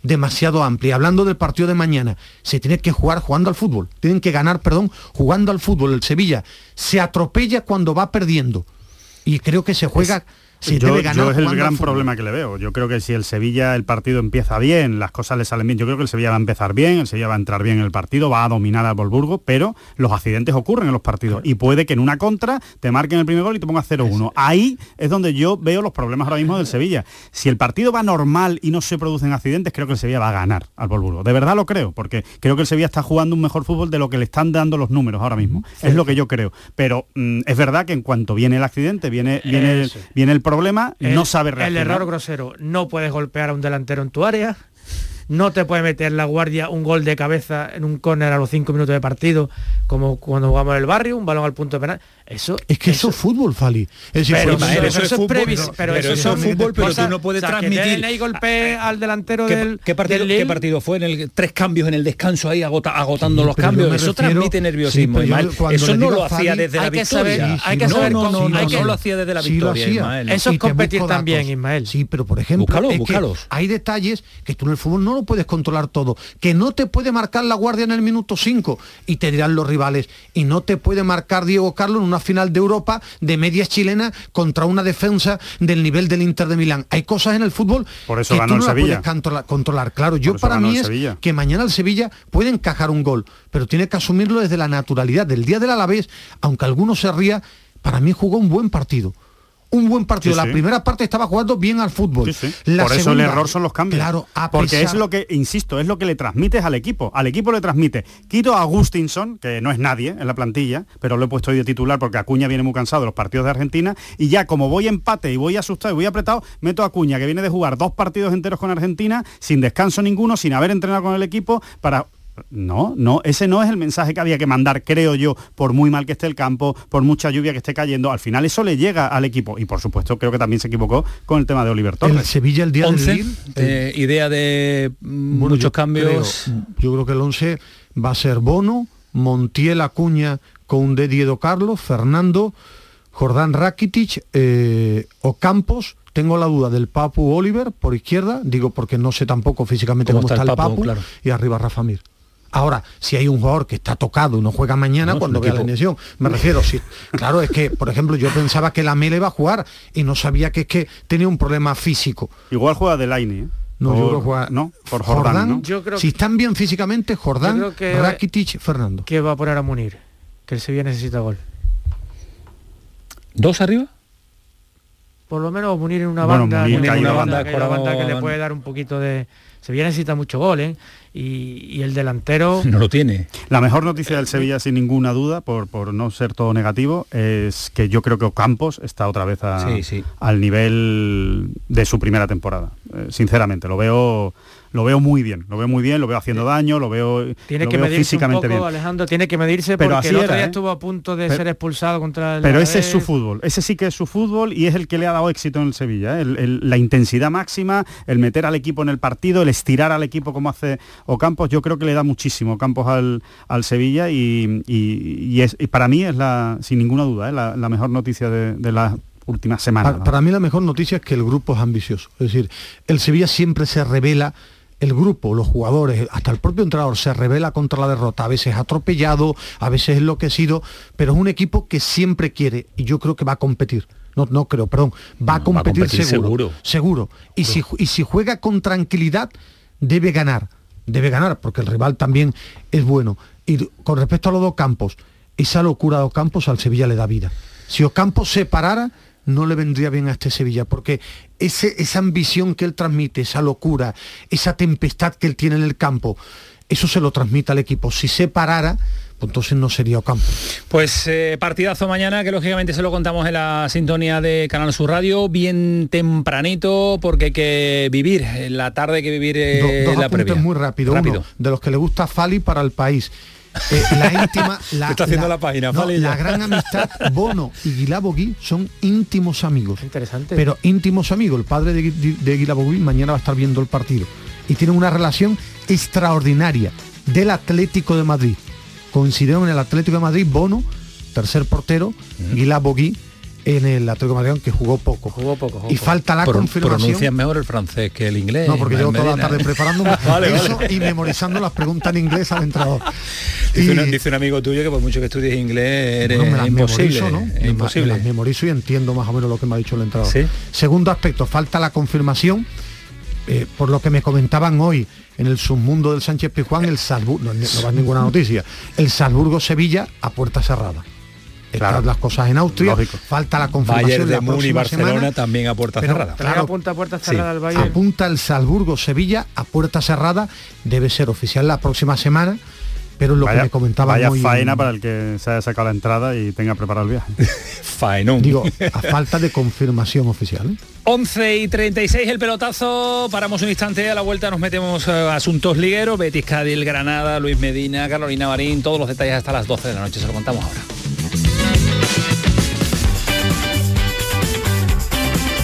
demasiado amplia. Hablando del partido de mañana, se tiene que jugar jugando al fútbol. Tienen que ganar, perdón, jugando al fútbol. El Sevilla se atropella cuando va perdiendo. Y creo que se juega yo, es el gran problema que le veo. Yo creo que si el Sevilla, el partido empieza bien, las cosas le salen bien, yo creo que el Sevilla va a empezar bien, el Sevilla va a entrar bien en el partido, va a dominar al Volburgo, pero los accidentes ocurren en los partidos y puede que en una contra te marquen el primer gol y te ponga 0-1. Ahí es donde yo veo los problemas ahora mismo del Sevilla. Si el partido va normal y no se producen accidentes, creo que el Sevilla va a ganar al Volburgo. De verdad lo creo, porque creo que el Sevilla está jugando un mejor fútbol de lo que le están dando los números ahora mismo. Es lo que yo creo. Pero mm, es verdad que en cuanto viene el accidente, viene, viene, viene el problema, no sabe reaccionar. El error grosero, no puedes golpear a un delantero en tu área, no te puede meter la guardia un gol de cabeza en un córner a los cinco minutos de partido, como cuando jugamos en el barrio, un balón al punto de penal. Eso, es que eso, es fútbol, Fali. Es pero, eso, es fútbol, pero, eso, es fútbol, pero tú no puedes transmitir. Que golpe al delantero ¿Qué, del, ¿qué partido, ¿Qué partido fue? En el tres cambios en el descanso ahí agotando los cambios. Eso transmite nerviosismo. eso no lo hacía desde la victoria. Hay que saber no, no, no, lo hacía desde la victoria. Eso es competir también, Ismael. Sí, pero por ejemplo, hay detalles que tú en el fútbol no lo puedes controlar todo. Que no te puede marcar la guardia en el minuto 5 y te dirán los rivales. Y no te puede marcar Diego Carlos en una final de Europa de medias chilenas contra una defensa del nivel del Inter de Milán. Hay cosas en el fútbol Por eso que tú no puedes controlar. Claro, yo para mí es que mañana el Sevilla puede encajar un gol, pero tiene que asumirlo desde la naturalidad. Del día del Alavés, aunque algunos se ría, para mí jugó un buen partido un buen partido. la primera parte estaba jugando bien al fútbol. Por eso el error son los cambios. Claro, Porque es lo que, insisto, es lo que le transmites al equipo. Al equipo le transmite. Quito a Agustinson, que no es nadie en la plantilla, pero lo he puesto hoy de titular porque Acuña viene muy cansado de los partidos de Argentina. Y ya como voy empate y voy asustado y voy apretado, meto a Acuña, que viene de jugar dos partidos enteros con Argentina, sin descanso ninguno, sin haber entrenado con el equipo, para No, no, ese no es el mensaje que había que mandar, creo yo, por muy mal que esté el campo, por mucha lluvia que esté cayendo. Al final eso le llega al equipo. Y por supuesto creo que también se equivocó con el tema de Oliver Torres. El Sevilla el día 11, del eh, idea de mm, muchos yo cambios. creo- yo creo que el 11 va a ser Bono, Montiel Acuña con de Diedo Carlos, Fernando, Jordán Rakitic, eh, Ocampos. Tengo la duda del Papu Oliver por izquierda, digo porque no sé tampoco físicamente cómo, está, el Papu, claro. y arriba Rafa Mir. Ahora, si hay un jugador que está tocado y no juega mañana, No, cuando vea la alineación, me refiero, si, claro, es que, por ejemplo, yo pensaba que la Mele iba a jugar y no sabía que es que tenía un problema físico. Igual juega Delaine, ¿eh? No, Por- yo creo que juega- No, por Jordán, ¿no? Yo creo si están bien físicamente, Jordán, que- Rakitic, Fernando. que va a poner a Munir, que el Sevilla necesita gol. ¿Dos arriba? Por lo menos Munir en una Bueno, banda, Munir hay una una banda, banda, que banda que le puede dar un poquito de... Sevilla necesita mucho gol, ¿eh? Y, y el delantero... No lo tiene. La mejor noticia del Sevilla, sin ninguna duda, por, por no ser todo negativo, es que yo creo que Ocampos está otra vez a- Sí, sí. al nivel de su primera temporada. Eh, sinceramente, lo veo, lo veo muy bien, lo veo muy bien, lo veo haciendo daño, lo veo, Tiene lo que veo medirse un físicamente poco, bien. Alejandro, tiene que medirse Pero porque así el otro era, día ¿eh? estuvo a punto de Pero- ser expulsado contra el Pero ese es su fútbol, ese sí que es su fútbol y es el que le ha dado éxito en el Sevilla. ¿eh? El- el- la intensidad máxima, el meter al equipo en el partido, el estirar al equipo como hace Ocampos, yo creo que le da muchísimo Ocampos al, al Sevilla y, y- y es, y para mí es la, sin ninguna duda, ¿eh? la, la mejor noticia de, de las últimas semanas. Para, para mí la mejor noticia es que el grupo es ambicioso. Es decir, el Sevilla siempre se revela, el grupo, los jugadores, hasta el propio entrenador se revela contra la derrota, a veces atropellado, a veces enloquecido, pero es un equipo que siempre quiere y yo creo que va a competir. No, no creo, perdón, va a competir, competir seguro. Seguro. Y, si, y si juega con tranquilidad, debe ganar. Debe ganar, porque el rival también es bueno. Y con respecto a los dos campos, esa locura de Ocampos al Sevilla le da vida. Si Ocampos se parara, no le vendría bien a este Sevilla, porque ese, esa ambición que él transmite, esa locura, esa tempestad que él tiene en el campo, eso se lo transmite al equipo. Si se parara, pues entonces no sería Ocampos. Pues eh, partidazo mañana, que lógicamente se lo contamos en la sintonía de Canal Sur Radio, bien tempranito, porque hay que vivir, en la tarde hay que vivir eh, Do- dos la apuntes previa. muy rápido. Rápido. Uno, de los que le gusta Fali para el país. Eh, la íntima, la, Está haciendo la página, no, la gran amistad, Bono y Guilabogui son íntimos amigos. Interesante. Pero íntimos amigos. El padre de, de Guilabogui mañana va a estar viendo el partido. Y tienen una relación extraordinaria del Atlético de Madrid. Coincidieron en el Atlético de Madrid Bono, tercer portero, Guilabogui en el Atlético de Madrid, aunque jugó poco. Jugó poco. jugó Y poco. falta la Pro- confirmación. Pronuncias mejor el francés que el inglés. No, porque llevo toda la tarde preparándome Vale, eso vale. y memorizando las preguntas en inglés al entrenador. Dice, Y- un, dice un amigo tuyo que por mucho que estudies inglés eres Bueno, me las imposible. memorizo, ¿no? es Me- me imposible. las memorizo y entiendo más o menos lo que me ha dicho el entrenador. Sí. Segundo aspecto, falta la confirmación, eh, por lo que me comentaban hoy en el submundo del Sánchez Pizjuán, el Salzburgo, no, no va ninguna noticia, el Salzburgo-Sevilla a puerta cerrada. Están las cosas en Austria, Lógico. falta la confirmación Bayern de la Múnich y próxima Barcelona semana, también a puerta pero, cerrada. Claro, apunta a puerta Sí. cerrada al Bayern. apunta el Salzburgo-Sevilla a puerta cerrada, debe ser oficial la próxima semana, pero es lo que me comentaban vaya hoy. faena para el que se haya sacado la entrada y tenga preparado el viaje. Faenón. Digo, a falta de confirmación oficial. ¿eh? 11 y 36 el pelotazo, paramos un instante, a la vuelta nos metemos eh, a asuntos ligueros, Betis, Cádiz, Granada, Luis Medina, Carolina Marín, todos los detalles hasta las 12 de la noche, se lo contamos ahora.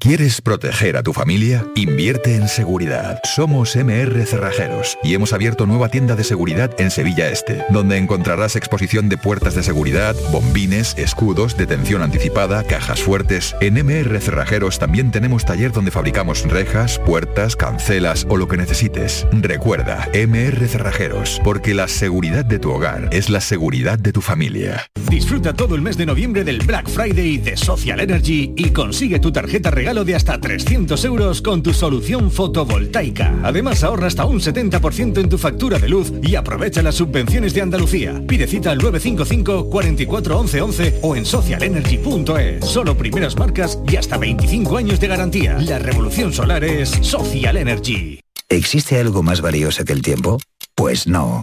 ¿Quieres proteger a tu familia? Invierte en seguridad. Somos MR Cerrajeros y hemos abierto nueva tienda de seguridad en Sevilla Este, donde encontrarás exposición de puertas de seguridad, bombines, escudos, detención anticipada, cajas fuertes. En MR Cerrajeros también tenemos taller donde fabricamos rejas, puertas, cancelas o lo que necesites. Recuerda, MR Cerrajeros, porque la seguridad de tu hogar es la seguridad de tu familia. Disfruta todo el mes de noviembre del Black Friday de Social Energy y consigue tu tarjeta regalo de hasta 300 euros con tu solución fotovoltaica. Además ahorra hasta un 70% en tu factura de luz y aprovecha las subvenciones de Andalucía. Pide cita al 955 44 11 11 o en socialenergy.es. Solo primeras marcas y hasta 25 años de garantía. La revolución solar es Social Energy. ¿Existe algo más valioso que el tiempo? Pues no.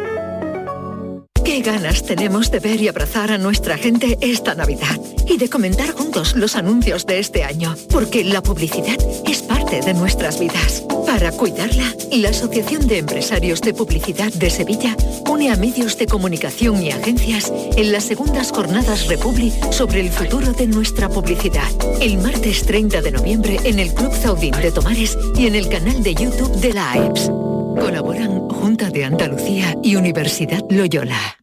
Qué ganas tenemos de ver y abrazar a nuestra gente esta Navidad y de comentar juntos los anuncios de este año, porque la publicidad es parte de nuestras vidas. Para cuidarla, la Asociación de Empresarios de Publicidad de Sevilla une a medios de comunicación y agencias en las segundas jornadas Republi sobre el futuro de nuestra publicidad. El martes 30 de noviembre en el Club Zaudín de Tomares y en el canal de YouTube de la AEPS. Colaboran Junta de Andalucía y Universidad Loyola.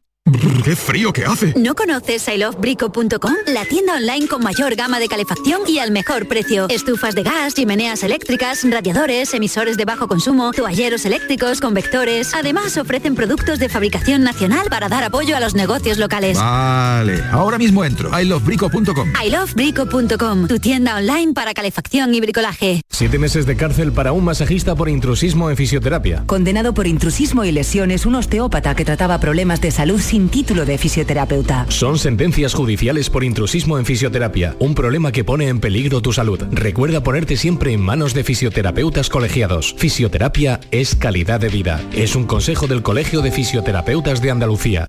¡Qué frío que hace! ¿No conoces ilovebrico.com? La tienda online con mayor gama de calefacción y al mejor precio. Estufas de gas, chimeneas eléctricas, radiadores, emisores de bajo consumo, toalleros eléctricos, convectores. Además ofrecen productos de fabricación nacional para dar apoyo a los negocios locales. Vale, ahora mismo entro. ilovebrico.com. ilovebrico.com, tu tienda online para calefacción y bricolaje. Siete meses de cárcel para un masajista por intrusismo en fisioterapia. Condenado por intrusismo y lesiones, un osteópata que trataba problemas de salud sin título de fisioterapeuta. Son sentencias judiciales por intrusismo en fisioterapia, un problema que pone en peligro tu salud. Recuerda ponerte siempre en manos de fisioterapeutas colegiados. Fisioterapia es calidad de vida. Es un consejo del Colegio de Fisioterapeutas de Andalucía.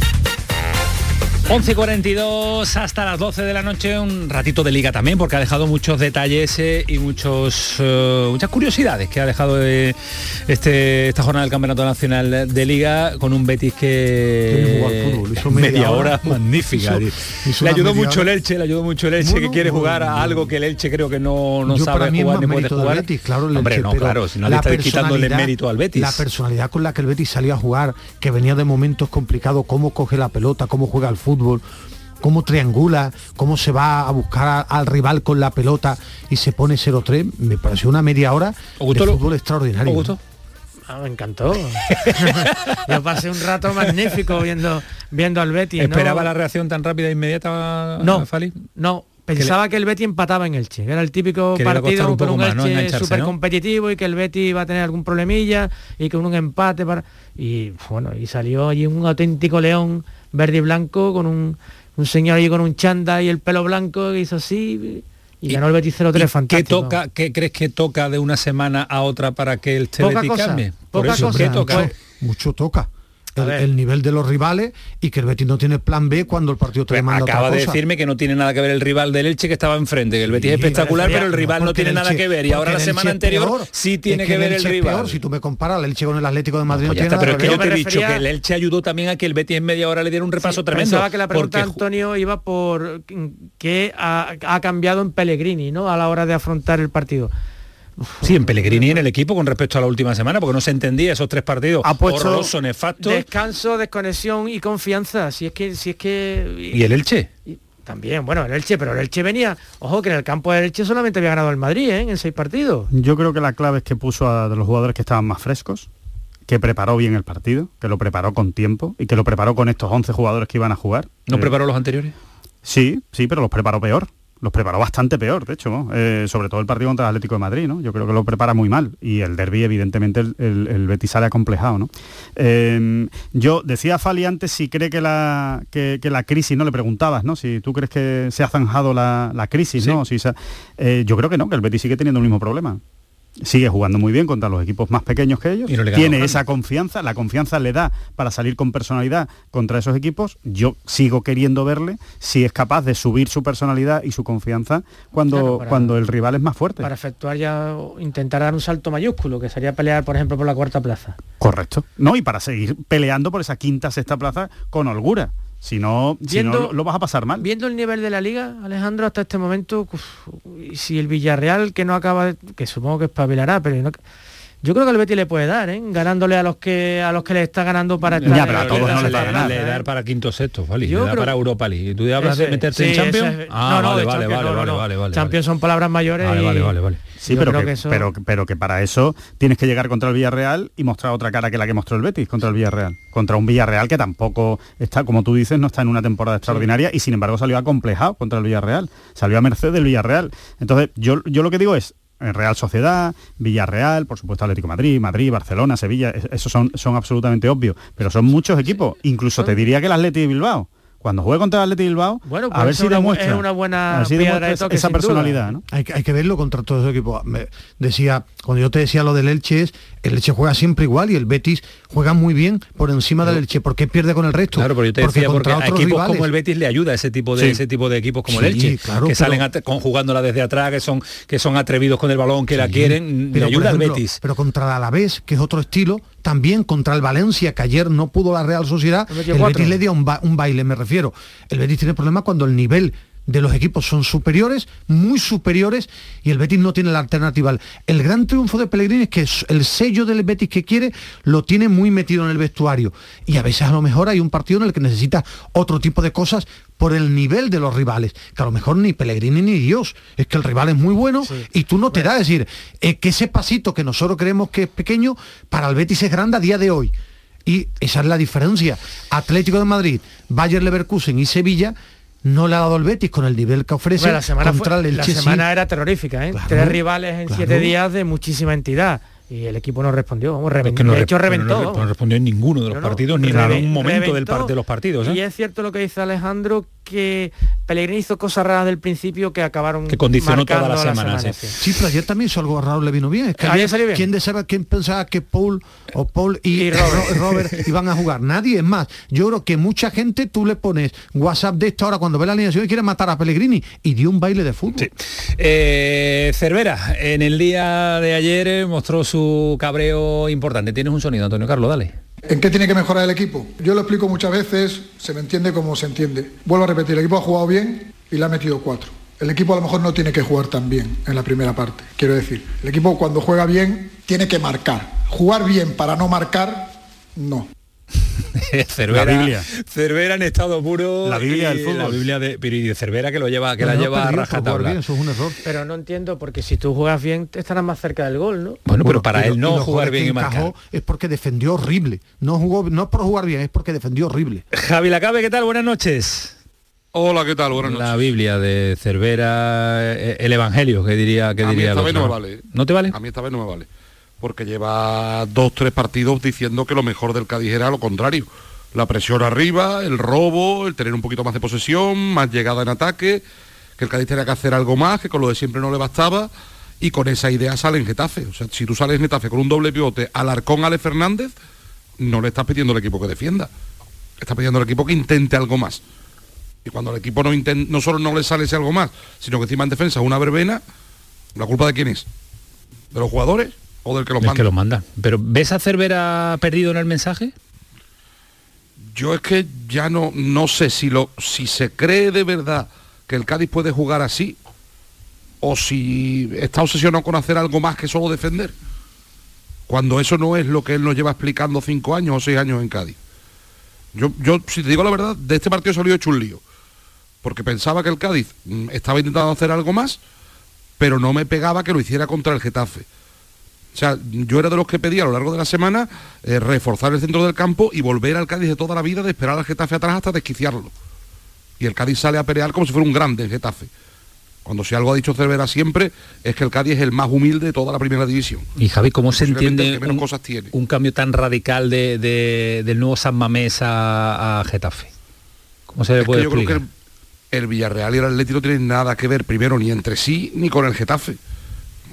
11.42 hasta las 12 de la noche, un ratito de liga también, porque ha dejado muchos detalles eh, y muchos, eh, muchas curiosidades que ha dejado eh, este, esta jornada del Campeonato Nacional de Liga con un Betis que Fútbol, media, media hora, hora, magnífica. hizo- hizo le ayudó mucho el. Elche, le ayudó mucho el Elche Bueno, que quiere jugar a algo que el Elche creo que no, no sabe jugar ni puede jugar. Betis, claro, el Hombre, Elche, no, claro, si no le está quitándole mérito al Betis. La personalidad con la que el Betis salía a jugar, que venía de momentos complicados, cómo coge la pelota, cómo juega al fútbol, cómo triangula, cómo se va a buscar a- al rival con la pelota y se pone 0-3, me pareció una media hora gustó de lo- fútbol extraordinario. ¿Os gustó? Ah, me encantó. Yo pasé un rato magnífico viendo viendo al. ¿no? ¿Esperaba la reacción tan rápida e inmediata No, Fali? no. Pensaba que, el Betis empataba en Elche, que era el típico Que partido un con un. Elche súper ¿no? competitivo y que el Betis iba a tener algún problemilla y con un empate para y bueno y salió allí un auténtico león verde y blanco con un, un señor allí con un chanda y el pelo blanco que hizo así y ganó el Betis 0-3 fantástico. ¿Qué toca, qué crees que toca de una semana a otra para que el Betis cambie? Por eso, ¿qué toca? Mucho toca el, nivel de los rivales y que el Betis no tiene plan B cuando el partido te demanda Acaba de decirme que no tiene nada que ver el rival del Elche que estaba enfrente, que el Betis es espectacular, pero el rival no tiene nada que ver. Y ahora la semana anterior sí tiene que, ver el, rival. si tú me comparas el Elche con el Atlético de Madrid, no, tiene pero es que yo te he dicho que el Elche ayudó también a que el Betis en media hora le diera un repaso tremendo. Pensaba que la pregunta Antonio iba por qué ha, ha cambiado en Pellegrini, ¿no? A la hora de afrontar el partido. Sí, en Pellegrini en el equipo con respecto a la última semana, porque no se entendía esos tres partidos ha puesto Descanso, desconexión y confianza. Si es que, si es que. ¿Y el Elche? también, bueno, el Elche, pero el Elche venía, ojo que en el campo del Elche solamente había ganado el Madrid, ¿eh? en seis partidos. Yo creo que la clave es que puso a los jugadores que estaban más frescos, que preparó bien el partido, que lo preparó con tiempo y que lo preparó con estos 11 jugadores que iban a jugar. ¿No eh, preparó los anteriores? Sí, sí, pero los preparó peor los preparó bastante peor, de hecho, eh, sobre todo el partido contra el Atlético de Madrid, ¿no? Yo creo que lo prepara muy mal y el derby, evidentemente, el, el, Betis sale acomplejado, ¿no? Em, yo decía a Fali antes si cree que la, que, la crisis, ¿no? Le preguntabas, ¿no? Si tú crees que se ha zanjado la, crisis, ¿no? Si eh, yo creo que no, que el Betis sigue teniendo el mismo problema sigue jugando muy bien contra los equipos más pequeños que ellos, tiene esa confianza, la confianza le da para salir con personalidad contra esos equipos, yo sigo queriendo verle si es capaz de subir su personalidad y su confianza cuando, cuando el rival es más fuerte. Para efectuar ya, intentar dar un salto mayúsculo, que sería pelear, por ejemplo, por la cuarta plaza. Correcto. No, y para seguir peleando por esa quinta, sexta plaza con holgura. Si no, lo, vas a pasar mal. Viendo el nivel de la liga, Alejandro, hasta este momento, si el Villarreal, que no acaba, que supongo que espabilará, pero yo creo que el Betis le puede dar, ¿eh? ganándole a los que a los que le está ganando para estar ya, pero a todos no le, va a ganar. Le dar para quinto sexto, ¿vale? Yo le para Europa League. ¿Tú hablas de meterte en Champions? ah, no, no, vale, vale, vale, vale, vale, Champions son palabras mayores. Vale, vale, vale, vale. Sí, pero que, pero, pero que para eso tienes que llegar contra el Villarreal y mostrar otra cara que la que mostró el Betis contra el Villarreal. Contra un Villarreal que tampoco está, como tú dices, no está en una temporada extraordinaria y sin embargo salió acomplejado contra el Villarreal. Salió a merced del Villarreal. Entonces, yo, yo lo que digo es, Real Sociedad, Villarreal, por supuesto Atlético Madrid, Madrid, Barcelona, Sevilla, esos son, son absolutamente obvios, pero son muchos equipos, incluso te diría que el Atlético de Bilbao, cuando juegue contra el Atleti Bilbao, bueno, a ver si demuestra, es una buena esa personalidad. ¿no? Hay, hay, que verlo contra todos los equipos. Me decía, cuando yo te decía lo del Elche es, el Elche juega siempre igual y el Betis juega muy bien por encima del Elche. ¿Por qué pierde con el resto? Claro, pero yo te decía, porque, a equipos como el Betis le ayuda ese tipo de ese tipo de equipos como el Elche, que salen conjugándola desde atrás, que son que son atrevidos con el balón, que la quieren, le ayuda al Betis. Pero contra el Alavés, que es otro estilo, también contra el Valencia, que ayer no pudo la Real Sociedad, el Betis le dio un, baile, me refiero. El Betis tiene problemas cuando el nivel de los equipos son superiores, muy superiores, y el Betis no tiene la alternativa. El gran triunfo de Pellegrini es que el sello del Betis que quiere lo tiene muy metido en el vestuario. Y a veces a lo mejor hay un partido en el que necesita otro tipo de cosas por el nivel de los rivales, que a lo mejor ni Pellegrini ni Dios, es que el rival es muy bueno y tú no te das, decir, eh, que ese pasito que nosotros creemos que es pequeño, para el Betis es grande a día de hoy. Y esa es la diferencia. Atlético de Madrid, Bayer Leverkusen y Sevilla no le ha dado el Betis con el nivel que ofrece la semana contra el La semana era terrorífica, ¿eh? Tres rivales en siete días de muchísima entidad y el equipo no respondió, vamos, no de hecho reventó. No, respondió en ninguno de los partidos, ni en algún momento del de los partidos. ¿eh? Y es cierto lo que dice Alejandro, que Pellegrini hizo cosas raras del principio que acabaron Que condicionó toda la, semana. sí. pero ayer también hizo algo raro, le vino bien. Es que ayer salió bien. ¿quién, deseaba, ¿Quién pensaba que Paul o Paul y, Robert. iban a jugar? Nadie, es más. Yo creo que mucha gente tú le pones WhatsApp de esta hora cuando ve la alineación y quiere matar a Pellegrini y dio un baile de fútbol. Eh, Cervera, en el día de ayer eh, mostró su cabreo importante. Tienes un sonido, Antonio Carlos, dale. ¿En qué tiene que mejorar el equipo? Yo lo explico muchas veces, se me entiende como se entiende. Vuelvo a repetir, el equipo ha jugado bien y le ha metido cuatro. El equipo a lo mejor no tiene que jugar tan bien en la primera parte, quiero decir. El equipo cuando juega bien tiene que marcar. Jugar bien para no marcar, no. Cervera, la Biblia. Cervera en estado puro. La Biblia del fútbol. La Biblia de, pero y de Cervera que lo lleva, que la lleva a rajatabla. eso es un error. Pero no entiendo, porque si tú juegas bien, te estarás más cerca del gol, ¿no? Bueno, pero para él no jugar bien y marcar. Es porque defendió horrible. No jugó, no por jugar bien, es porque defendió horrible. Javi Lacabe, ¿qué tal? Buenas noches. Hola, ¿qué tal? Buenas noches. La Biblia de Cervera, eh, el Evangelio, que diría, que a diría. Mí esta vez no me vale. ¿No te vale? A mí esta vez no me vale porque lleva dos, tres partidos diciendo que lo mejor del Cádiz era lo contrario. La presión arriba, el robo, el tener un poquito más de posesión, más llegada en ataque, que el Cádiz tenía que hacer algo más, que con lo de siempre no le bastaba, y con esa idea sale en Getafe. O sea, si tú sales en Getafe con un doble pivote Alarcón Ale Fernández, no le estás pidiendo al equipo que defienda. Estás pidiendo al equipo que intente algo más. Y cuando el equipo no, no solo no le sale ese algo más, sino que encima en defensa una verbena, ¿la culpa de quién es? ¿De los jugadores o del que los manda? que los manda. Pero ¿ves a Cervera perdido en el mensaje? Yo es que ya no, no sé si, lo, si se cree de verdad que el Cádiz puede jugar así o si está obsesionado con hacer algo más que solo defender. Cuando eso no es lo que él nos lleva explicando cinco años o seis años en Cádiz. Yo, yo si te digo la verdad, de este partido salió hecho un lío. Porque pensaba que el Cádiz mm, estaba intentando hacer algo más, pero no me pegaba que lo hiciera contra el Getafe. O sea, yo era de los que pedía a lo largo de la semana eh, reforzar el centro del campo y volver al Cádiz de toda la vida de esperar al Getafe atrás hasta desquiciarlo. Y el Cádiz sale a pelear como si fuera un grande el Getafe. Cuando si algo ha dicho Cervera siempre es que el Cádiz es el más humilde de toda la primera división. Y Javi, ¿cómo se entiende un, cosas tiene. un, cambio tan radical de, del nuevo San Mamés a, Getafe? ¿Cómo se le puede Yo creo que el, Villarreal y el Atlético no tienen nada que ver primero ni entre sí ni con el Getafe.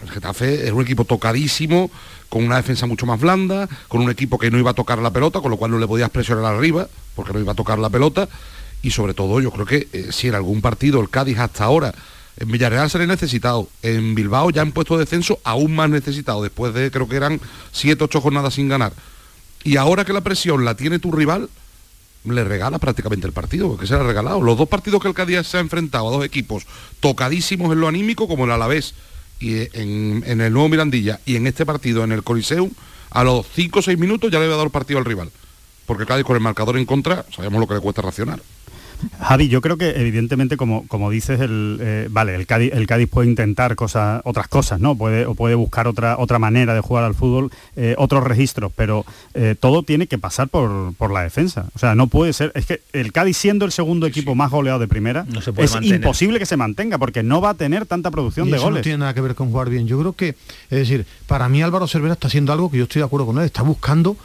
El Getafe es un equipo tocadísimo, con una defensa mucho más blanda, con un equipo que no iba a tocar la pelota, con lo cual no le podías presionar arriba, porque no iba a tocar la pelota. Y sobre todo yo creo que eh, si en algún partido el Cádiz hasta ahora en Villarreal se le necesitado, en Bilbao ya han puesto descenso aún más necesitado, después de creo que eran 7, 8 jornadas sin ganar. Y ahora que la presión la tiene tu rival, le regala prácticamente el partido, porque se le ha regalado. Los dos partidos que el Cádiz se ha enfrentado a dos equipos tocadísimos en lo anímico, como el Alavés y en, en el nuevo Mirandilla, y en este partido en el Coliseum, a los 5 o 6 minutos ya le había dado el partido al rival. Porque Cádiz con el marcador en contra, sabemos lo que le cuesta racionar. Javi, yo creo que evidentemente, como, como dices, el, eh, vale, el Cádiz, el Cádiz puede intentar cosas, otras cosas, ¿no? Puede, o puede buscar otra, otra manera de jugar al fútbol, eh, otros registros, pero eh, todo tiene que pasar por, por, la defensa. O sea, no puede ser. Es que el Cádiz siendo el segundo equipo más goleado de primera, es imposible que se mantenga, porque no va a tener tanta producción y de eso goles. No tiene nada que ver con jugar bien. Yo creo que, es decir, para mí Álvaro Cervera está haciendo algo que yo estoy de acuerdo con él, está buscando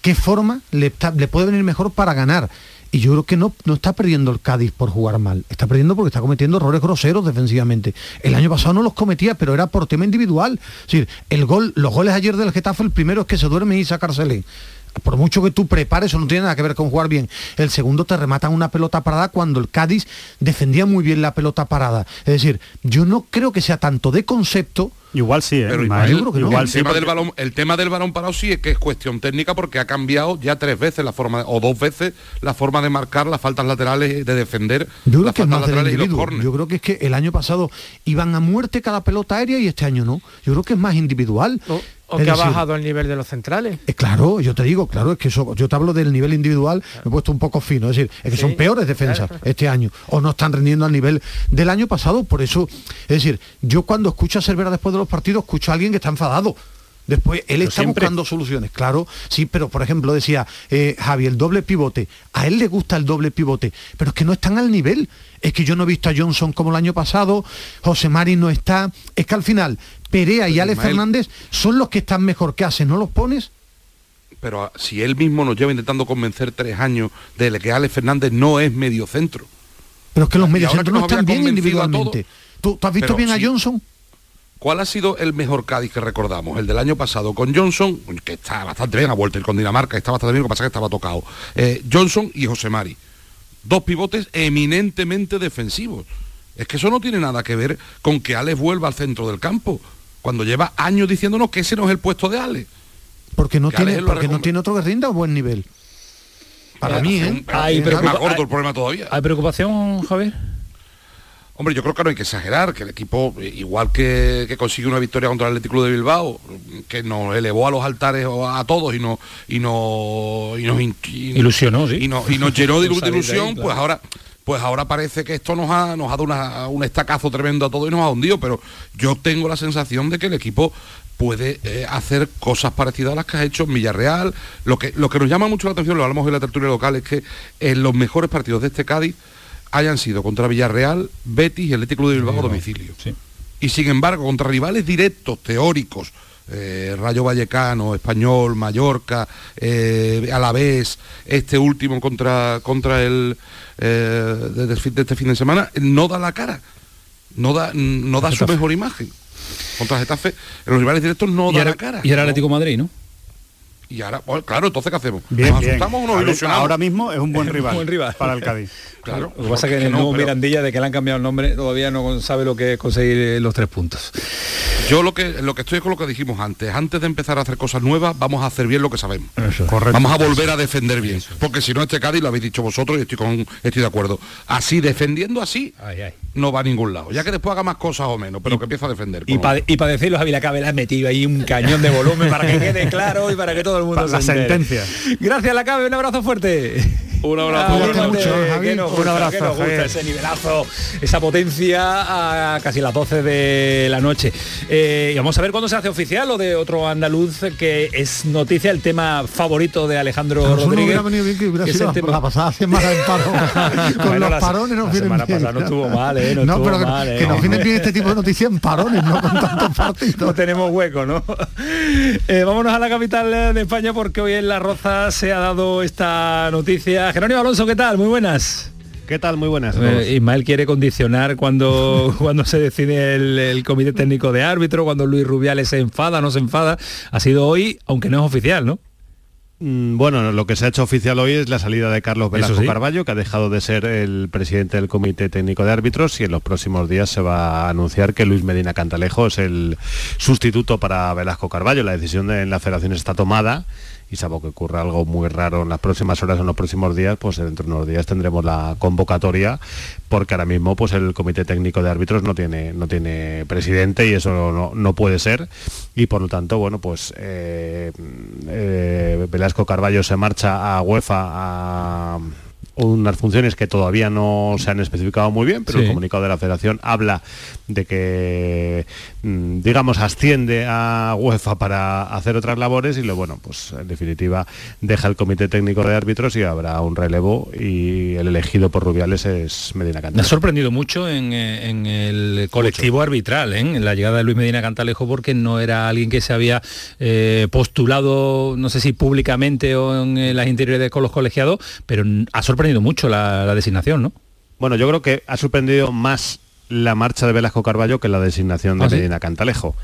qué forma le, le puede venir mejor para ganar y yo creo que no, no está perdiendo el Cádiz por jugar mal, está perdiendo porque está cometiendo errores groseros defensivamente. El año pasado no los cometía, pero era por tema individual. Es decir, el gol, los goles ayer del Getafe, el primero es que se duerme y sacársele por mucho que tú prepares, eso no tiene nada que ver con jugar bien. El segundo te rematan una pelota parada cuando el Cádiz defendía muy bien la pelota parada. Es decir, yo no creo que sea tanto de concepto. Igual sí, ¿eh? el, tema del balón, el tema del balón parado sí es que es cuestión técnica porque ha cambiado ya tres veces la forma o dos veces la forma de marcar las faltas laterales de defender yo las faltas laterales y los Yo creo que es que el año pasado iban a muerte cada pelota aérea y este año no. Yo creo que es más individual. O que ha bajado el nivel de los centrales. Eh, claro, yo te digo, claro, es que eso, yo te hablo del nivel individual, me he puesto un poco fino, es decir, es que son peores defensas este año, o no están rendiendo al nivel del año pasado, por eso, es decir, yo cuando escucho a Cervera después de los partidos, escucho a alguien que está enfadado. Después, él está buscando soluciones, claro, sí, pero por ejemplo decía eh, Javi, el doble pivote, a él le gusta el doble pivote, pero es que no están al nivel. Es que yo no he visto a Johnson como el año pasado, José Mari no está, es que al final Perea y Ale Fernández son los que están mejor que hacen, ¿no los pones? Pero si él mismo nos lleva intentando convencer tres años de que Ale Fernández no es medio centro. Pero es que los mediocentros no están bien individualmente. ¿Tú, has visto bien a Johnson? ¿Cuál ha sido el mejor Cádiz que recordamos? El del año pasado con Johnson, que está bastante bien, a vuelta con Dinamarca, está bastante bien, lo que pasa es que estaba tocado. Eh, Johnson y José Mari. Dos pivotes eminentemente defensivos. Es que eso no tiene nada que ver con que Alex vuelva al centro del campo cuando lleva años diciéndonos que ese no es el puesto de Ale. Porque no, tiene, porque no tiene otro que rinda a buen nivel. Para mí, ¿eh? Hay, más gordo el problema todavía. ¿Hay preocupación, Javier? Hombre, yo creo que no hay que exagerar, que el equipo, igual que, que consigue una victoria contra el Atlético de Bilbao, que nos elevó a los altares a todos y nos y no y nos ilusionó, y, nos, y nos llenó de, ilusión, pues ahora pues ahora parece que esto nos ha, nos ha dado un estacazo tremendo a todo y nos ha hundido, pero yo tengo la sensación de que el equipo puede eh, hacer cosas parecidas a las que ha hecho en Villarreal. Lo que, lo que nos llama mucho la atención, lo hablamos en la tertulia local, es que en los mejores partidos de este Cádiz hayan sido contra Villarreal, Betis y el Atlético de Bilbao a domicilio. Y sin embargo, contra rivales directos, teóricos, eh, Rayo Vallecano, Español, Mallorca, eh, Alavés, este último contra, contra el eh, de, este fin de semana, no da la cara, no da, no da su mejor imagen. Contra Getafe, en los rivales directos no da la cara. Y el Atlético Madrid, ¿no? Y ahora, claro, entonces ¿qué hacemos? Bien, ¿Nos asustamos o nos ilusionamos? Ahora mismo es un buen rival, buen rival. para el Cádiz. Claro. Lo que pasa es que en el nuevo Mirandilla, de que le han cambiado el nombre, todavía no sabe lo que es conseguir los tres puntos. Yo lo que lo que estoy con lo que dijimos antes, antes de empezar a hacer cosas nuevas, vamos a hacer bien lo que sabemos. Correcto. Vamos a volver a defender bien. Porque si no este Cádiz lo habéis dicho vosotros y estoy con estoy de acuerdo. Así, defendiendo así, no va a ningún lado. Ya que después haga más cosas o menos, pero que empieza a defender. Y para y decirlo, Javi Cabe le ha metido ahí un cañón de volumen para que quede claro y para que todo el mundo la sentencia. Gracias, la Cabe, un abrazo fuerte. Un abrazo. un abrazo. ese nivelazo, esa potencia a casi las 12 de la noche. Eh, y vamos a ver cuándo se hace oficial o de otro andaluz que es noticia el tema favorito de Alejandro Rodríguez. No hubiera venido bien que hubiera sido la pasada semana en paro. Con los parones no vienen bien. Pasada no estuvo mal, ¿eh? No, no pero mal, que, nos vienen bien este tipo de noticias en parones, no con tantos partidos. No tenemos hueco, ¿no? Eh, vámonos a la capital de España porque hoy en La Roza se ha dado esta noticia. Jerónimo Alonso, ¿qué tal? Muy buenas. ¿Qué tal? Muy buenas. Eh, Ismael quiere condicionar cuando, cuando se decide el, comité técnico de árbitro, cuando Luis Rubiales se enfada, no se enfada. Ha sido hoy, aunque no es oficial, ¿no? Mm, bueno, lo que se ha hecho oficial hoy es la salida de Carlos Velasco Carballo, que ha dejado de ser el presidente del Comité Técnico de Árbitros y en los próximos días se va a anunciar que Luis Medina Cantalejo es el sustituto para Velasco Carballo. La decisión de la federación está tomada y salvo que ocurra algo muy raro en las próximas horas o en los próximos días, pues dentro de unos días tendremos la convocatoria, porque ahora mismo pues el Comité Técnico de Árbitros no tiene, no tiene presidente y eso no, puede ser. Y por lo tanto, bueno, pues eh, eh, Velasco Carballo se marcha a UEFA a unas funciones que todavía no se han especificado muy bien, pero el comunicado de la federación habla de que, mm, digamos, asciende a UEFA para hacer otras labores y lo bueno, pues en definitiva deja el comité técnico de árbitros y habrá un relevo y el elegido por Rubiales es Medina Cantalejo. Me ha sorprendido mucho en, eh, el colectivo arbitral, ¿eh? en la llegada de Luis Medina Cantalejo, porque no era alguien que se había eh, postulado, no sé si públicamente o en las interiores con los colegiados, pero ha sorprendido mucho la, designación, ¿no? Bueno, yo creo que ha sorprendido más la marcha de Velasco Carballo que la designación de ¿Ah, Medina Cantalejo.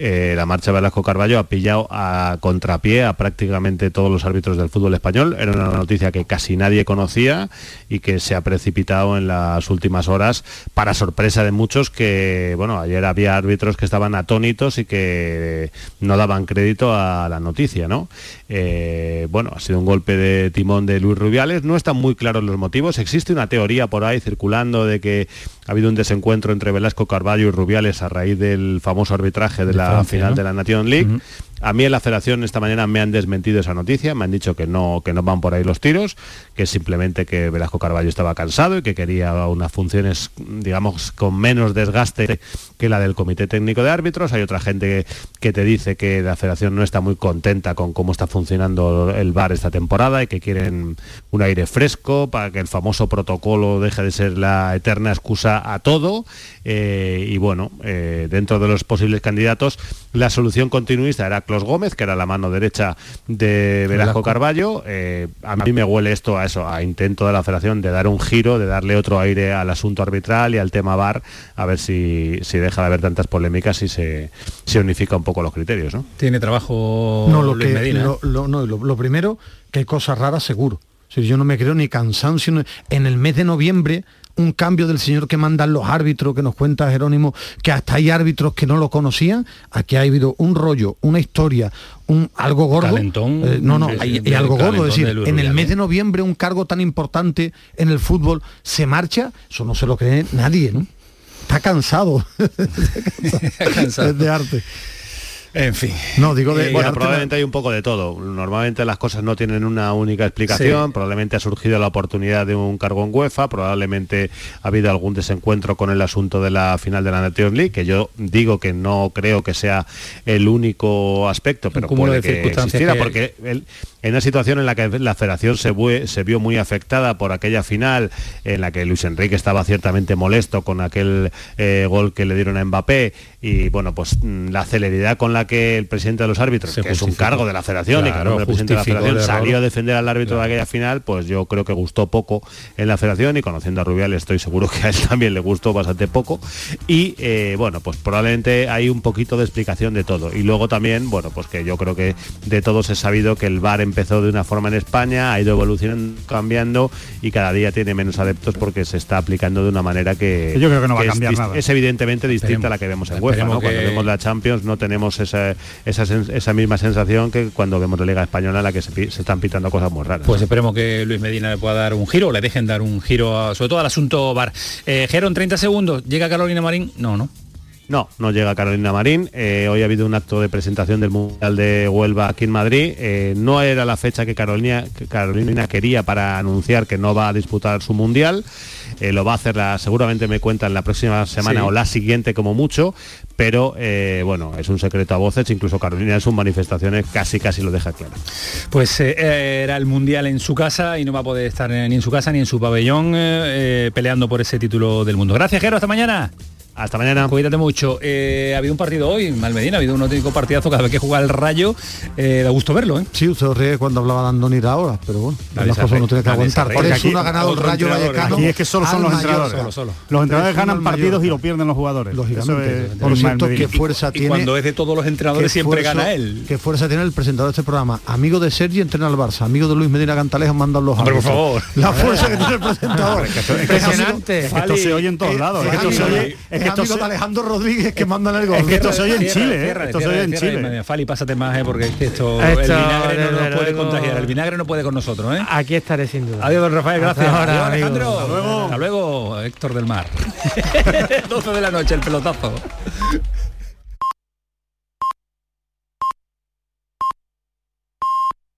Eh, la marcha de Velasco Carballo ha pillado a contrapié a prácticamente todos los árbitros del fútbol español. Era una noticia que casi nadie conocía y que se ha precipitado en las últimas horas para sorpresa de muchos que, bueno, ayer había árbitros que estaban atónitos y que no daban crédito a la noticia, ¿no? Eh, bueno, ha sido un golpe de timón de Luis Rubiales. No están muy claros los motivos. Existe una teoría por ahí circulando de que ha habido un desencuentro entre Velasco Carballo y Rubiales a raíz del famoso arbitraje de, la final de la Nation League. A mí en la federación esta mañana me han desmentido esa noticia, me han dicho que no, que no van por ahí los tiros, que simplemente que Velasco Carballo estaba cansado y que quería unas funciones, digamos, con menos desgaste que la del Comité Técnico de Árbitros. Hay otra gente que, te dice que la federación no está muy contenta con cómo está funcionando el VAR esta temporada y que quieren un aire fresco para que el famoso protocolo deje de ser la eterna excusa a todo. Eh, y bueno, eh, dentro de los posibles candidatos, la solución continuista era Clos Gómez, que era la mano derecha de Velasco Carballo. Eh, a mí me huele esto a eso, a intento de la federación de dar un giro, de darle otro aire al asunto arbitral y al tema VAR, a ver si, si deja de haber tantas polémicas y se, se unifica un poco los criterios. ¿no? Tiene trabajo no, lo Lo, primero, que hay cosas raras seguro. Si yo no me creo ni cansancio. En el mes de noviembre un cambio del señor que mandan los árbitros, que nos cuenta Jerónimo, que hasta hay árbitros que no lo conocían, aquí ha habido un rollo, una historia, un algo gordo. Eh, no, no, hay, algo gordo. Es decir, en el mes de noviembre un cargo tan importante en el fútbol se marcha, eso no se lo cree nadie, ¿no? Está cansado. Está cansado. de arte. En fin. No, digo de, bueno, probablemente hay un poco de todo. Normalmente las cosas no tienen una única explicación. Probablemente ha surgido la oportunidad de un cargo en UEFA. Probablemente ha habido algún desencuentro con el asunto de la final de la Nations League, que yo digo que no creo que sea el único aspecto, pero puede que existiera, porque en una situación en la que la federación se, se, vio muy afectada por aquella final en la que Luis Enrique estaba ciertamente molesto con aquel eh, gol que le dieron a Mbappé y bueno pues mm, la celeridad con la que el presidente de los árbitros, que es un cargo de la federación y que el presidente de la federación salió a defender al árbitro de aquella final, pues yo creo que gustó poco en la federación y conociendo a Rubial estoy seguro que a él también le gustó bastante poco. Y eh, bueno, pues probablemente hay un poquito de explicación de todo. Y luego también, bueno, pues que yo creo que de todos he sabido que el VAR empezó de una forma en España, ha ido evolucionando, cambiando y cada día tiene menos adeptos porque se está aplicando de una manera que, yo creo que no va a cambiar es, nada. es evidentemente distinta a la que vemos en UEFA. ¿no? Cuando vemos la Champions no tenemos esa, esa, esa, misma sensación que cuando vemos la Liga Española en la que se, se, están pitando cosas muy raras. Pues esperemos que Luis Medina le pueda dar un giro, le dejen dar un giro, a, sobre todo al asunto VAR. Eh, Jero, en 30 segundos, ¿llega Carolina Marín? No, no. No, no llega Carolina Marín. Eh, hoy ha habido un acto de presentación del Mundial de Huelva aquí en Madrid. Eh, no era la fecha que Carolina, que Carolina, quería para anunciar que no va a disputar su Mundial. Eh, lo va a hacer, la, seguramente me cuentan la próxima semana sí. o la siguiente como mucho, pero bueno, es un secreto a voces. Incluso Carolina en sus manifestaciones casi casi lo deja claro. Pues era el Mundial en su casa y no va a poder estar ni en su casa ni en su pabellón peleando por ese título del mundo. Gracias, Jero. Hasta mañana. Hasta mañana. Cuídate mucho. Eh, ha habido un partido hoy, Malmedina, ha habido un auténtico partidazo cada vez que juega el Rayo. Eh, da gusto verlo, ¿eh? Sí, usted ríe cuando hablaba de Andoni ahora, pero bueno, las cosas no tiene que aguantar. Por eso no ha ganado el Rayo Vallecano. Aquí es que solo son los entrenadores. Solo, solo. Los entrenadores ganan partidos y lo pierden los jugadores. Lógicamente. Es, por cierto, qué fuerza tiene. Y cuando es de todos los entrenadores siempre fuerza, gana él. Qué fuerza tiene el presentador de este programa. Amigo de Sergi entrena al Barça, amigo de Luis Medina Cantalejo mandan los Hombre, por favor. La fuerza que tiene el presentador. Impresionante. Esto se oye en todos lados. Esto se oye. Que esto Alejandro Rodríguez que mandan el gol. Es que esto se oye en Chile. Esto se oye en Chile. Fali, pásate más, ¿eh? Porque esto, el vinagre no nos puede contagiar. El vinagre no puede con nosotros, ¿eh? Aquí estaré sin duda. Adiós, don Rafael, gracias. Ahora, Alejandro. Hasta luego. Hasta luego, Héctor del Mar. 12 de la noche, el pelotazo.